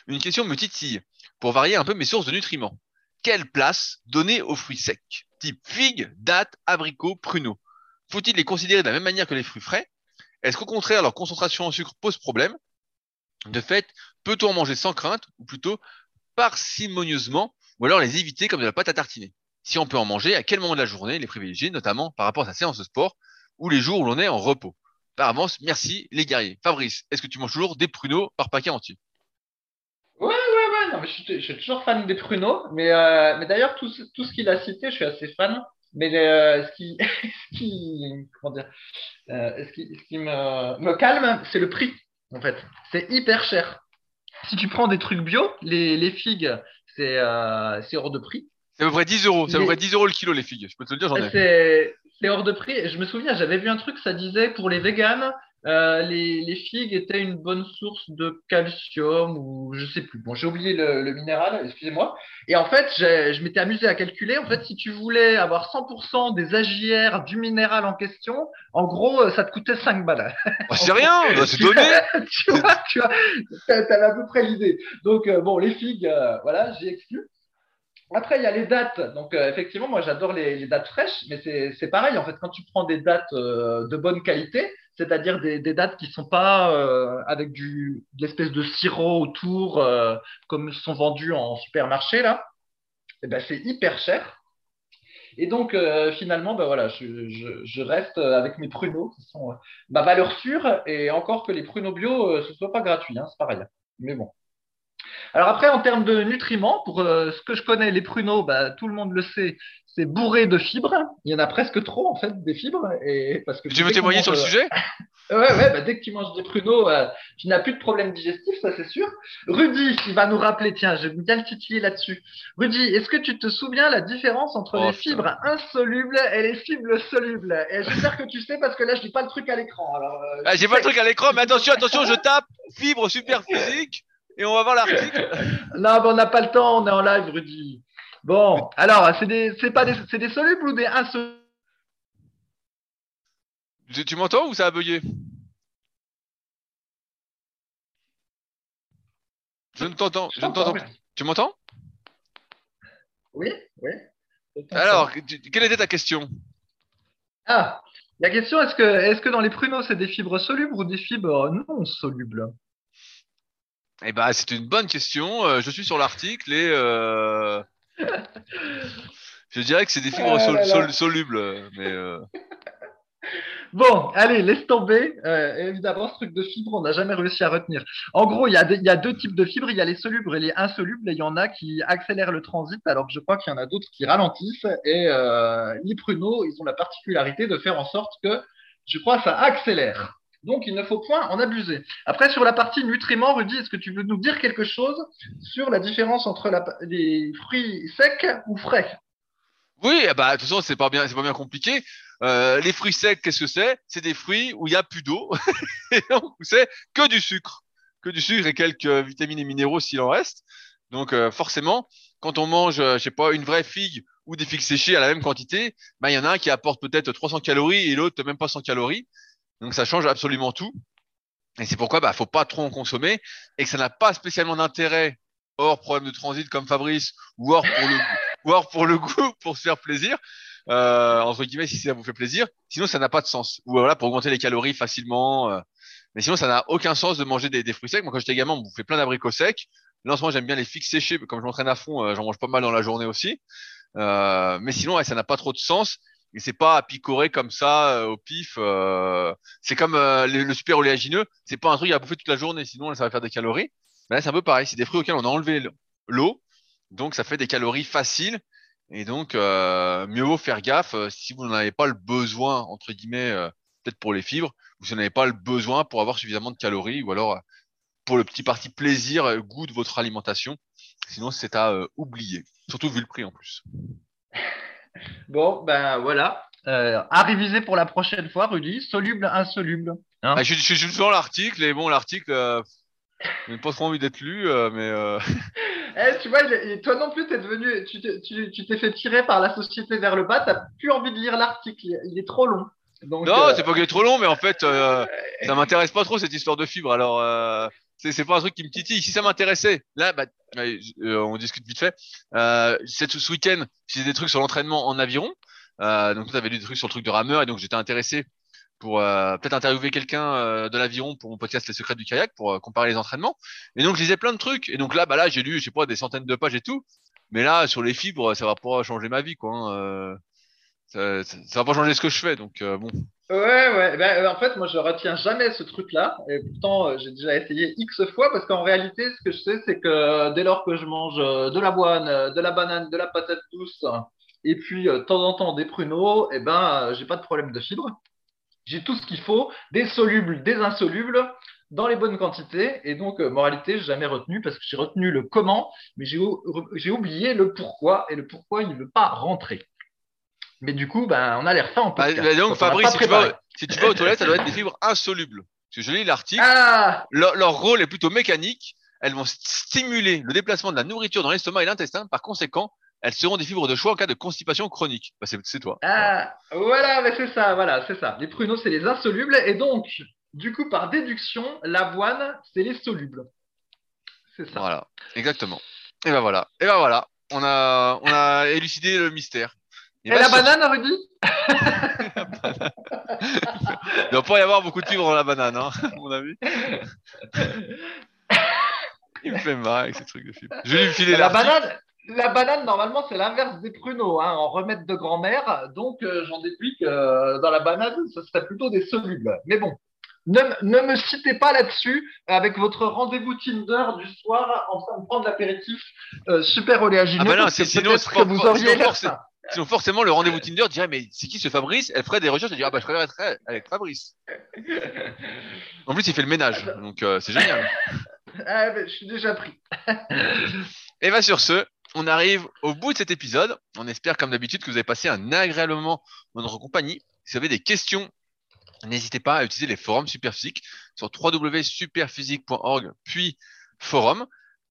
Une question me titille pour varier un peu mes sources de nutriments. Quelle place donner aux fruits secs? Type figues, dattes, abricots, pruneaux. Faut-il les considérer de la même manière que les fruits frais? Est-ce qu'au contraire, leur concentration en sucre pose problème? De fait, peut-on en manger sans crainte, ou plutôt parcimonieusement, ou alors les éviter comme de la pâte à tartiner? Si on peut en manger, à quel moment de la journée les privilégier, notamment par rapport à sa séance de sport, ou les jours où l'on est en repos? Par avance, merci les guerriers. Fabrice, est-ce que tu manges toujours des pruneaux par paquet entier? Je, suis, toujours fan des pruneaux, mais, euh, mais d'ailleurs, tout, tout ce qu'il a cité, je suis assez fan. Mais euh, ce, qui, ce, qui, comment dire, euh, ce qui, ce qui me, me calme, c'est le prix, en fait. C'est hyper cher. Si tu prends des trucs bio, les, les figues, c'est hors de prix. C'est à peu près 10 euros. À peu près 10 euros le kilo, les figues. Je peux te le dire, j'en ai. C'est hors de prix. Je me souviens, j'avais vu un truc, ça disait pour les véganes, euh, les, les, figues étaient une bonne source de calcium ou je sais plus. Bon, j'ai oublié le, le minéral, excusez-moi. Et en fait, je m'étais amusé à calculer. En fait, si tu voulais avoir 100% des AGR du minéral en question, en gros, ça te coûtait 5 balles. Oh, c'est rien, bah, c'est donné. tu vois, tu vois, t'avais à peu près l'idée. Donc, euh, bon, les figues, euh, voilà, j'ai exclu. Après, il y a les dates. Donc, euh, effectivement, moi, j'adore les, dates fraîches, mais c'est pareil. En fait, quand tu prends des dates de bonne qualité, c'est-à-dire des, dates qui ne sont pas euh, avec du, de l'espèce de sirop autour, euh, comme sont vendus en supermarché, là, eh ben, c'est hyper cher. Et donc, euh, finalement, ben voilà, je, reste avec mes pruneaux, qui sont ma valeur sûre, et encore que les pruneaux bio, ce ne soit pas gratuit, hein, c'est pareil. Mais bon. Alors après, en termes de nutriments, pour ce que je connais, les pruneaux, bah, tout le monde le sait, c'est bourré de fibres. Il y en a presque trop en fait des fibres. Et parce que tu veux témoigner sur le sujet Ouais, ouais, bah, dès que tu manges des pruneaux, euh, tu n'as plus de problème digestif, ça c'est sûr. Rudy, il va nous rappeler, tiens, je vais bien le titiller là-dessus. Rudy, est-ce que tu te souviens la différence entre oh, les fibres insolubles et les fibres solubles? Et j'espère que tu sais parce que là, je dis pas le truc à l'écran. Alors, euh, ah, j'ai pas le truc à l'écran, mais attention, attention, je tape fibres super physiques et on va voir l'article. non, mais on n'a pas le temps, on est en live, Rudy. Bon, alors, c'est des, c'est pas des, c'est des solubles ou des insolubles? Tu, m'entends ou ça a bugué? Je ne t'entends. Je ne t'entends. Tu m'entends? Oui, oui. Alors, quelle était ta question? Ah, la question est-ce que, est-ce que dans les pruneaux c'est des fibres solubles ou des fibres non solubles? Eh ben, c'est une bonne question. Euh, je suis sur l'article et euh, je dirais que c'est des fibres ah solubles, mais. Euh, Bon, allez, laisse tomber. Évidemment, ce truc de fibres, on n'a jamais réussi à retenir. En gros, il y, a il y, a deux types de fibres. Il y a les solubles et les insolubles. Et il y en a qui accélèrent le transit, alors que je crois qu'il y en a d'autres qui ralentissent. Et les pruneaux, ils ont la particularité de faire en sorte que, je crois, ça accélère. Donc, il ne faut point en abuser. Après, sur la partie nutriments, Rudy, est-ce que tu veux nous dire quelque chose sur la différence entre les fruits secs ou frais? Oui, bah, de toute façon, c'est pas bien, c'est pas bien compliqué. Euh, les fruits secs, qu'est-ce que c'est? C'est des fruits où il y a plus d'eau, et donc c'est que du sucre, que du sucre et quelques vitamines et minéraux s'il en reste. Donc euh, forcément, quand on mange, euh, je sais pas, une vraie figue ou des figues séchées à la même quantité, bah il y en a un qui apporte peut-être 300 calories et l'autre même pas 100 calories. Donc ça change absolument tout. Et c'est pourquoi bah faut pas trop en consommer et que ça n'a pas spécialement d'intérêt hors problème de transit comme Fabrice ou hors pour le ou hors pour le goût pour se faire plaisir euh, entre guillemets, si ça vous fait plaisir. Sinon, ça n'a pas de sens. Ou voilà, pour augmenter les calories facilement. Euh. Mais sinon, ça n'a aucun sens de manger des, fruits secs. Moi, quand j'étais gamin, on bouffait plein d'abricots secs. Là, en j'aime bien les figues séchées. Comme je m'entraîne à fond, euh, j'en mange pas mal dans la journée aussi. Euh, mais sinon, ouais, ça n'a pas trop de sens. Et c'est pas à picorer comme ça euh, au pif. euh, c'est comme euh, le, le super oléagineux. C'est pas un truc à bouffer toute la journée, sinon ça va faire des calories. Mais là, c'est un peu pareil. C'est des fruits auxquels on a enlevé l'eau, donc ça fait des calories faciles. Et donc, euh, mieux vaut faire gaffe euh, si vous n'en avez pas le besoin entre guillemets, euh, peut-être pour les fibres, ou si vous n'avez pas le besoin pour avoir suffisamment de calories, ou alors pour le petit parti plaisir, goût de votre alimentation. Sinon, c'est à oublier. Surtout vu le prix en plus. Bon, ben voilà. Euh, à réviser pour la prochaine fois, Rudy. Soluble, insoluble. Hein Ah, je, je, je suis devant l'article et bon, l'article, euh, j'ai pas trop envie d'être lu, euh, mais Eh, tu vois, toi non plus, t'es devenu, tu t'es tu- tu fait tirer par la société vers le bas. T'as plus envie de lire l'article. Il est trop long. Donc, non, c'est pas qu'il est trop long, mais en fait, ça m'intéresse pas trop cette histoire de fibres. Alors, c'est pas un truc qui me titille. Si ça m'intéressait, là, bah, euh, on discute vite fait. Euh, ce week-end, j'ai des trucs sur l'entraînement en aviron. Euh, donc, tu avais des trucs sur le truc de rameur, et donc j'étais intéressé pour euh, peut-être interviewer quelqu'un de l'aviron pour mon podcast Les Secrets du kayak pour comparer les entraînements. Et donc, je lisais plein de trucs. Et donc là, bah là, j'ai lu, je sais pas, des centaines de pages et tout. Mais là, sur les fibres, ça va pas changer ma vie, quoi. hein. Ça, ça, va pas changer ce que je fais. Donc, bon. Ouais, ouais. Ben, euh, en fait, moi, je retiens jamais ce truc-là. Et pourtant, euh, j'ai déjà essayé X fois parce qu'en réalité, ce que je sais, c'est que euh, dès lors que je mange de l'avoine, euh, de la banane, de la patate douce, et puis de temps en temps des pruneaux, eh ben, j'ai pas de problème de fibres. J'ai tout ce qu'il faut, des solubles, des insolubles, dans les bonnes quantités. Et donc, moralité, j'ai jamais retenu parce que j'ai retenu le comment, mais j'ai oublié le pourquoi. Et le pourquoi, il ne veut pas rentrer. Mais du coup, ben, on a l'air fin en Bah, podcast. bah, donc, Fabrice, si tu, vas, si tu vas aux toilettes, ça doit être des fibres insolubles. Parce que je lis l'article, Ah, leur, leur rôle est plutôt mécanique. Elles vont stimuler le déplacement de la nourriture dans l'estomac et l'intestin. Par conséquent, elles seront des fibres de choix en cas de constipation chronique. Bah, c'est toi. Ah, voilà, mais c'est ça, voilà, c'est ça. Les pruneaux, c'est les insolubles. Et donc, du coup, par déduction, l'avoine, c'est les solubles. C'est ça. Voilà, exactement. Et ben voilà. Et ben voilà. On a, on a élucidé le mystère. Et, la sur- banane, Rudy Il doit pas y avoir beaucoup de fibres dans la banane, hein, à mon avis. Il me fait marrer avec ces trucs de fibres. Je vais lui filer la banane, la banane, normalement, c'est l'inverse des pruneaux, hein, en remède de grand-mère. Donc, euh, j'en déduis que euh, dans la banane, ce serait plutôt des solubles. Mais bon, ne, ne me citez pas là-dessus avec votre rendez-vous Tinder du soir en train de prendre l'apéritif euh, super oléagineux. Ah bah non, c'est- sinon, que vous auriez. Sinon, forcément, le rendez-vous Tinder dirait, mais c'est qui ce Fabrice? Elle ferait des recherches et dirait, ah bah, je travaillerai avec Fabrice. En plus, il fait le ménage, donc euh, c'est génial. Ah, ben, je suis déjà pris. Et bah, sur ce, on arrive au bout de cet épisode. On espère, comme d'habitude, que vous avez passé un agréable moment dans notre compagnie. Si vous avez des questions, n'hésitez pas à utiliser les forums Superphysique sur www.superphysique.org, puis forum.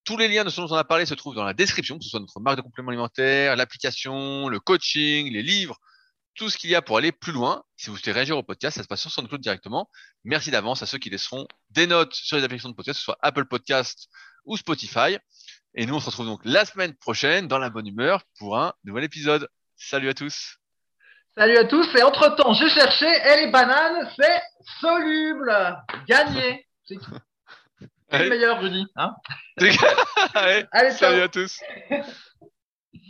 Tous les liens de ce dont on a parlé se trouvent dans la description, que ce soit notre marque de compléments alimentaires, l'application, le coaching, les livres, tout ce qu'il y a pour aller plus loin. Si vous souhaitez réagir au podcast, ça se passe sur SoundCloud directement. Merci d'avance à ceux qui laisseront des notes sur les applications de podcast, que ce soit Apple Podcast ou Spotify. Et nous, on se retrouve donc la semaine prochaine dans la bonne humeur pour un nouvel épisode. Salut à tous. Salut à tous. Et entre-temps, j'ai cherché, et les bananes, c'est soluble. Gagné. C'est le meilleur, Rudy. Hein Allez, Allez, ciao. salut à tous.